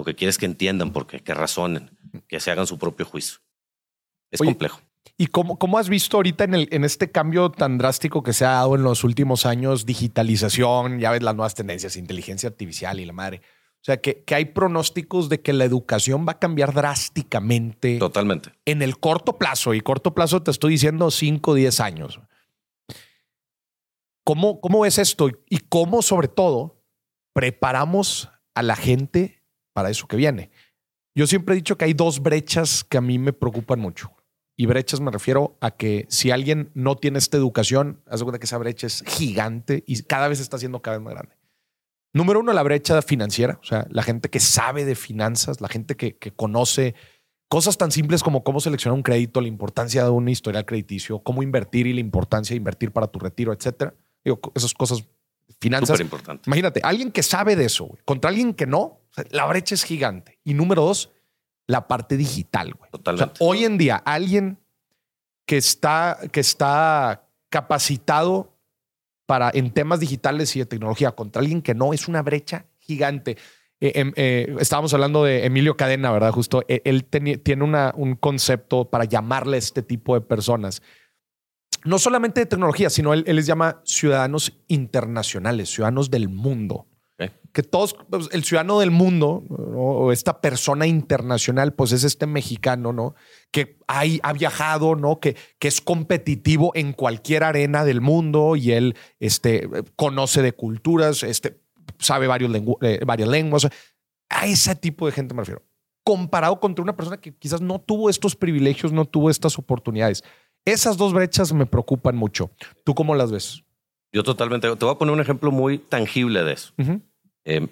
Lo que quieres es que entiendan por qué, que razonen, que se hagan su propio juicio. Es complejo. ¿Y cómo, cómo, has visto ahorita en, el, en este cambio tan drástico que se ha dado en los últimos años, digitalización, ya ves las nuevas tendencias, inteligencia artificial y la madre? O sea, que, que hay pronósticos de que la educación va a cambiar drásticamente. Totalmente. En el corto plazo, y corto plazo te estoy diciendo 5 o 10 años. ¿Cómo, ¿Cómo es esto? Y cómo, sobre todo, preparamos a la gente para eso que viene. Yo siempre he dicho que hay dos brechas que a mí me preocupan mucho. Y brechas me refiero a que si alguien no tiene esta educación, haz cuenta que esa brecha es gigante y cada vez está siendo cada vez más grande. Número uno, la brecha financiera, o sea, la gente que sabe de finanzas, la gente que, que conoce cosas tan simples como cómo seleccionar un crédito, la importancia de un historial crediticio, cómo invertir y la importancia de invertir para tu retiro, etcétera. Digo, esas cosas, finanzas. Súper importante. Imagínate, alguien que sabe de eso, güey, contra alguien que no, o sea, la brecha es gigante. Y número dos, la parte digital, güey. O sea, Totalmente. hoy en día, alguien que está, que está capacitado para en temas digitales y de tecnología contra alguien que no, es una brecha gigante. Eh, em, eh, estábamos hablando de Emilio Cadena, ¿verdad? Justo, Eh, él tiene una, un concepto para llamarle a este tipo de personas. No solamente de tecnología, sino él, él les llama ciudadanos internacionales, ciudadanos del mundo que todos, pues, el ciudadano del mundo ¿no? o esta persona internacional, pues es este mexicano, ¿no? Que hay, ha viajado, ¿no? Que, que es competitivo en cualquier arena del mundo y él este, conoce de culturas, este, sabe varios lengu- eh, varias lenguas. A ese tipo de gente me refiero. Comparado contra una persona que quizás no tuvo estos privilegios, no tuvo estas oportunidades. Esas dos brechas me preocupan mucho. ¿Tú cómo las ves? Yo totalmente. Te voy a poner un ejemplo muy tangible de eso. Eh,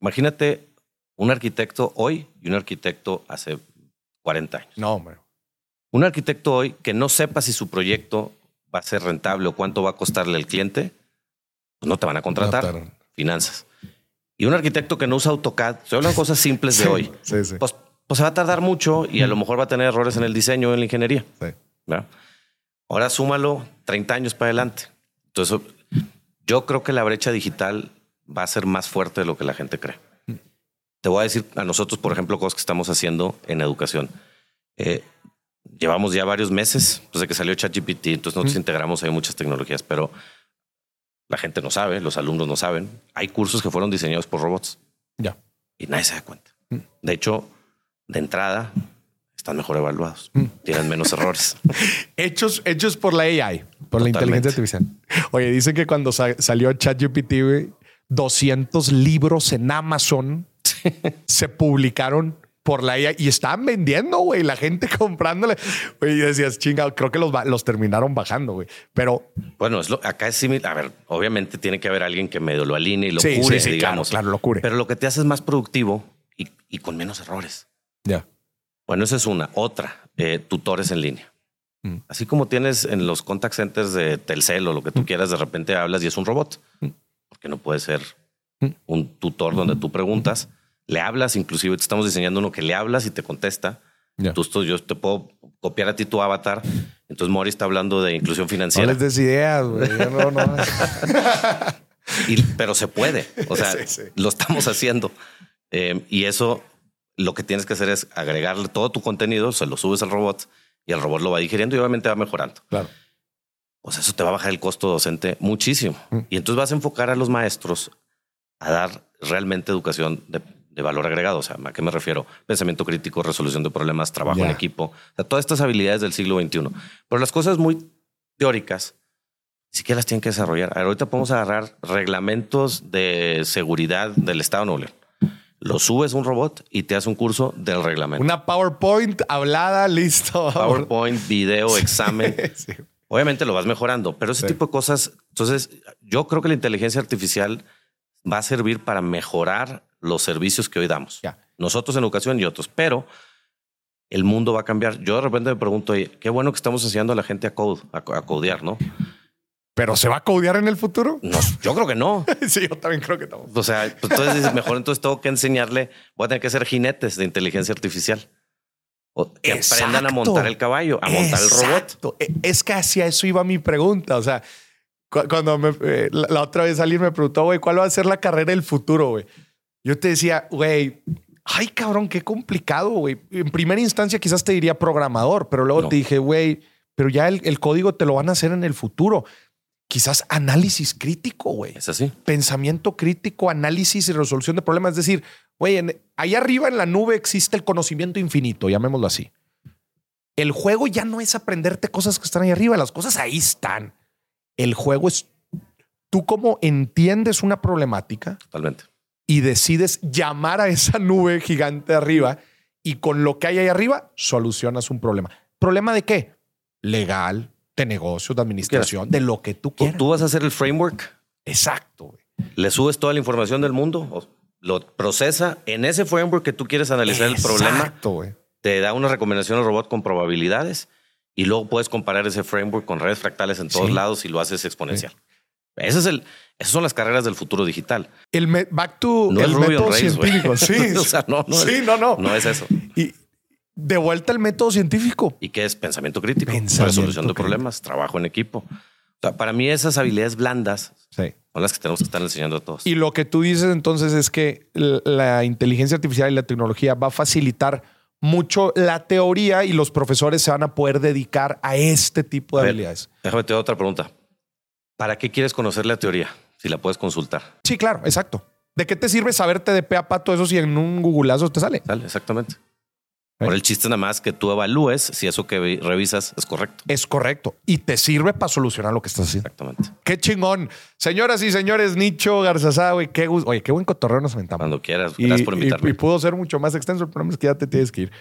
imagínate un arquitecto hoy y un arquitecto hace 40 años. No, hombre. Un arquitecto hoy que no sepa si su proyecto va a ser rentable o cuánto va a costarle al cliente, pues no te van a contratar. No, Finanzas. Y un arquitecto que no usa AutoCAD, hablando de cosas simples de Sí, hoy, Sí, sí. pues, pues se va a tardar mucho y a lo mejor va a tener errores en el diseño o en la ingeniería. sí. ¿Verdad? Ahora súmalo 30 años para adelante. Entonces, yo creo que la brecha digital va a ser más fuerte de lo que la gente cree. Te voy a decir a nosotros, por ejemplo, cosas que estamos haciendo en educación. Eh, llevamos ya varios meses desde que salió ChatGPT, entonces nosotros integramos ahí muchas tecnologías, pero la gente no sabe, los alumnos no saben. Hay cursos que fueron diseñados por robots Ya. y nadie se da cuenta. Mm. De hecho, de entrada, están mejor evaluados, Mm. tienen menos errores. Hechos, hechos por la AI, por la inteligencia artificial. Oye, dicen que cuando sa- salió ChatGPT, güey, 200 libros en Amazon se publicaron por la AI y estaban vendiendo, güey, la gente comprándole. Güey, y decías, chinga, creo que los, los terminaron bajando, güey. Pero Bueno, es lo, acá es similar. A ver, obviamente tiene que haber alguien que medio lo alinee y lo Sí, cure, sí, sí, digamos. claro, claro, lo cure. Pero lo que te hace es más productivo y, y con menos errores. ya. Bueno, esa es una. Otra, eh, tutores en línea. Mm. Así como tienes en los contact centers de Telcel o lo que tú quieras, de repente hablas y es un robot. Mm. Porque no puede ser Mm. un tutor donde tú preguntas, le hablas, inclusive te estamos diseñando uno que le hablas y te contesta. Ya. Tú, esto- yo te puedo copiar a ti tu avatar. Entonces Mori está hablando de inclusión No financiera. les des ideas, güey. No, no. Y- pero se puede. O sea, Sí, sí. lo estamos haciendo. Eh, y eso lo que tienes que hacer es agregarle todo tu contenido, se lo subes al robot y el robot lo va digiriendo y obviamente va mejorando. Claro. Pues eso te va a bajar el costo docente muchísimo. Mm. Y entonces vas a enfocar a los maestros a dar realmente educación de, de valor agregado. O sea, ¿a qué me refiero? Pensamiento crítico, resolución de problemas, trabajo en equipo. O sea, todas estas habilidades del siglo XXI. Pero las cosas muy teóricas, ni siquiera las tienen que desarrollar. A ver, ahorita podemos agarrar reglamentos de seguridad del Estado de Nuevo León. Lo subes a un robot y te hace un curso del reglamento. Una PowerPoint hablada, listo. PowerPoint, video, examen. Sí. Obviamente lo vas mejorando, pero ese Sí. tipo de cosas. Entonces, yo creo que la inteligencia artificial va a servir para mejorar los servicios que hoy damos. Nosotros en educación y otros, pero el mundo va a cambiar. Yo de repente me pregunto, qué bueno que estamos enseñando a la gente a code, a, a codear, ¿no? ¿Pero se va a codear en el futuro? No, yo creo que no. Sí, yo también creo que no. O sea, pues entonces dices, mejor entonces tengo que enseñarle, voy a tener que ser jinetes de inteligencia artificial. O que aprendan a Exacto. montar el caballo, a montar el robot. Exacto. E- Es que hacia eso iba mi pregunta. O sea, cu- cuando me, eh, la, la otra vez alguien me preguntó, güey, ¿cuál va a ser la carrera del futuro, güey? Yo te decía, güey, ay, cabrón, qué complicado, güey. En primera instancia quizás te diría programador, pero luego No. te dije, güey, pero ya el, el código te lo van a hacer en el futuro. Quizás análisis crítico, güey Es así. pensamiento crítico, análisis y resolución de problemas. Es decir, güey, en- ahí arriba en la nube existe el conocimiento infinito, llamémoslo así. El juego ya no es aprenderte cosas que están ahí arriba, las cosas ahí están. El juego es tú cómo entiendes una problemática Totalmente. y decides llamar a esa nube gigante arriba y con lo que hay ahí arriba solucionas un problema. ¿Problema de qué? Legal, de negocio, de administración, de lo que tú quieras. tú vas a hacer el framework, Exacto. güey. le subes toda la información del mundo, lo procesa en ese framework que tú quieres analizar el problema, Exacto, güey. te da una recomendación al robot con probabilidades y luego puedes comparar ese framework con redes fractales en todos Sí. lados y lo haces exponencial. Ese es el, esas son las carreras del futuro digital. El me- back to No el método científico. Sí, O sea, no, no sí, es- no, no. No es eso. De vuelta al método científico. ¿Y qué es pensamiento crítico? Pensamiento resolución de crítico. problemas, trabajo en equipo. O sea, para mí esas habilidades blandas Sí. son las que tenemos que estar enseñando a todos. Y lo que tú dices entonces es que la inteligencia artificial y la tecnología va a facilitar mucho la teoría y los profesores se van a poder dedicar a este tipo de ver. habilidades. Déjame te doy otra pregunta. ¿Para qué quieres conocer la teoría? Si la puedes consultar. Sí, claro, exacto. ¿De qué te sirve saberte de pe a pa todo eso si en un googleazo te sale? ¿Sale? Exactamente. Por el chiste nada más que tú evalúes si eso que vi- revisas es correcto. Es correcto. Y te sirve para solucionar lo que estás haciendo. Exactamente. Qué chingón. Señoras y señores, Nicho Garzazá, güey, qué gusto. Oye, qué buen cotorreo nos aventamos. Cuando quieras. Y, Gracias por invitarme. y pudo ser mucho más extenso. El problema es que ya te tienes que ir.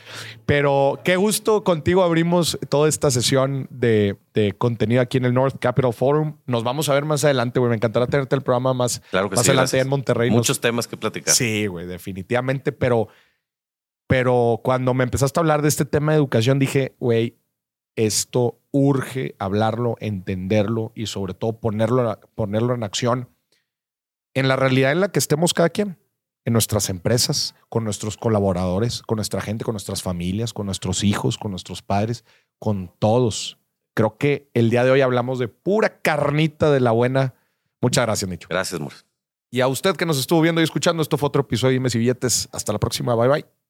Pero qué gusto contigo abrimos toda esta sesión de, de contenido aquí en el North Capital Forum. Nos vamos a ver más adelante, güey. Me encantará tenerte el programa más, claro que más sí. adelante gracias. en Monterrey. Nos- Muchos temas que platicar. Sí, güey, definitivamente. Pero, pero cuando me empezaste a hablar de este tema de educación, dije, güey, esto urge hablarlo, entenderlo y sobre todo ponerlo, ponerlo en acción en la realidad en la que estemos cada quien, en nuestras empresas, con nuestros colaboradores, con nuestra gente, con nuestras familias, con nuestros hijos, con nuestros padres, con todos. Creo que el día de hoy hablamos de pura carnita de la buena. Muchas gracias, Nicho. Gracias, Morris. Y a usted que nos estuvo viendo y escuchando, esto fue otro episodio de Dime si Billetes. Hasta la próxima. Bye bye.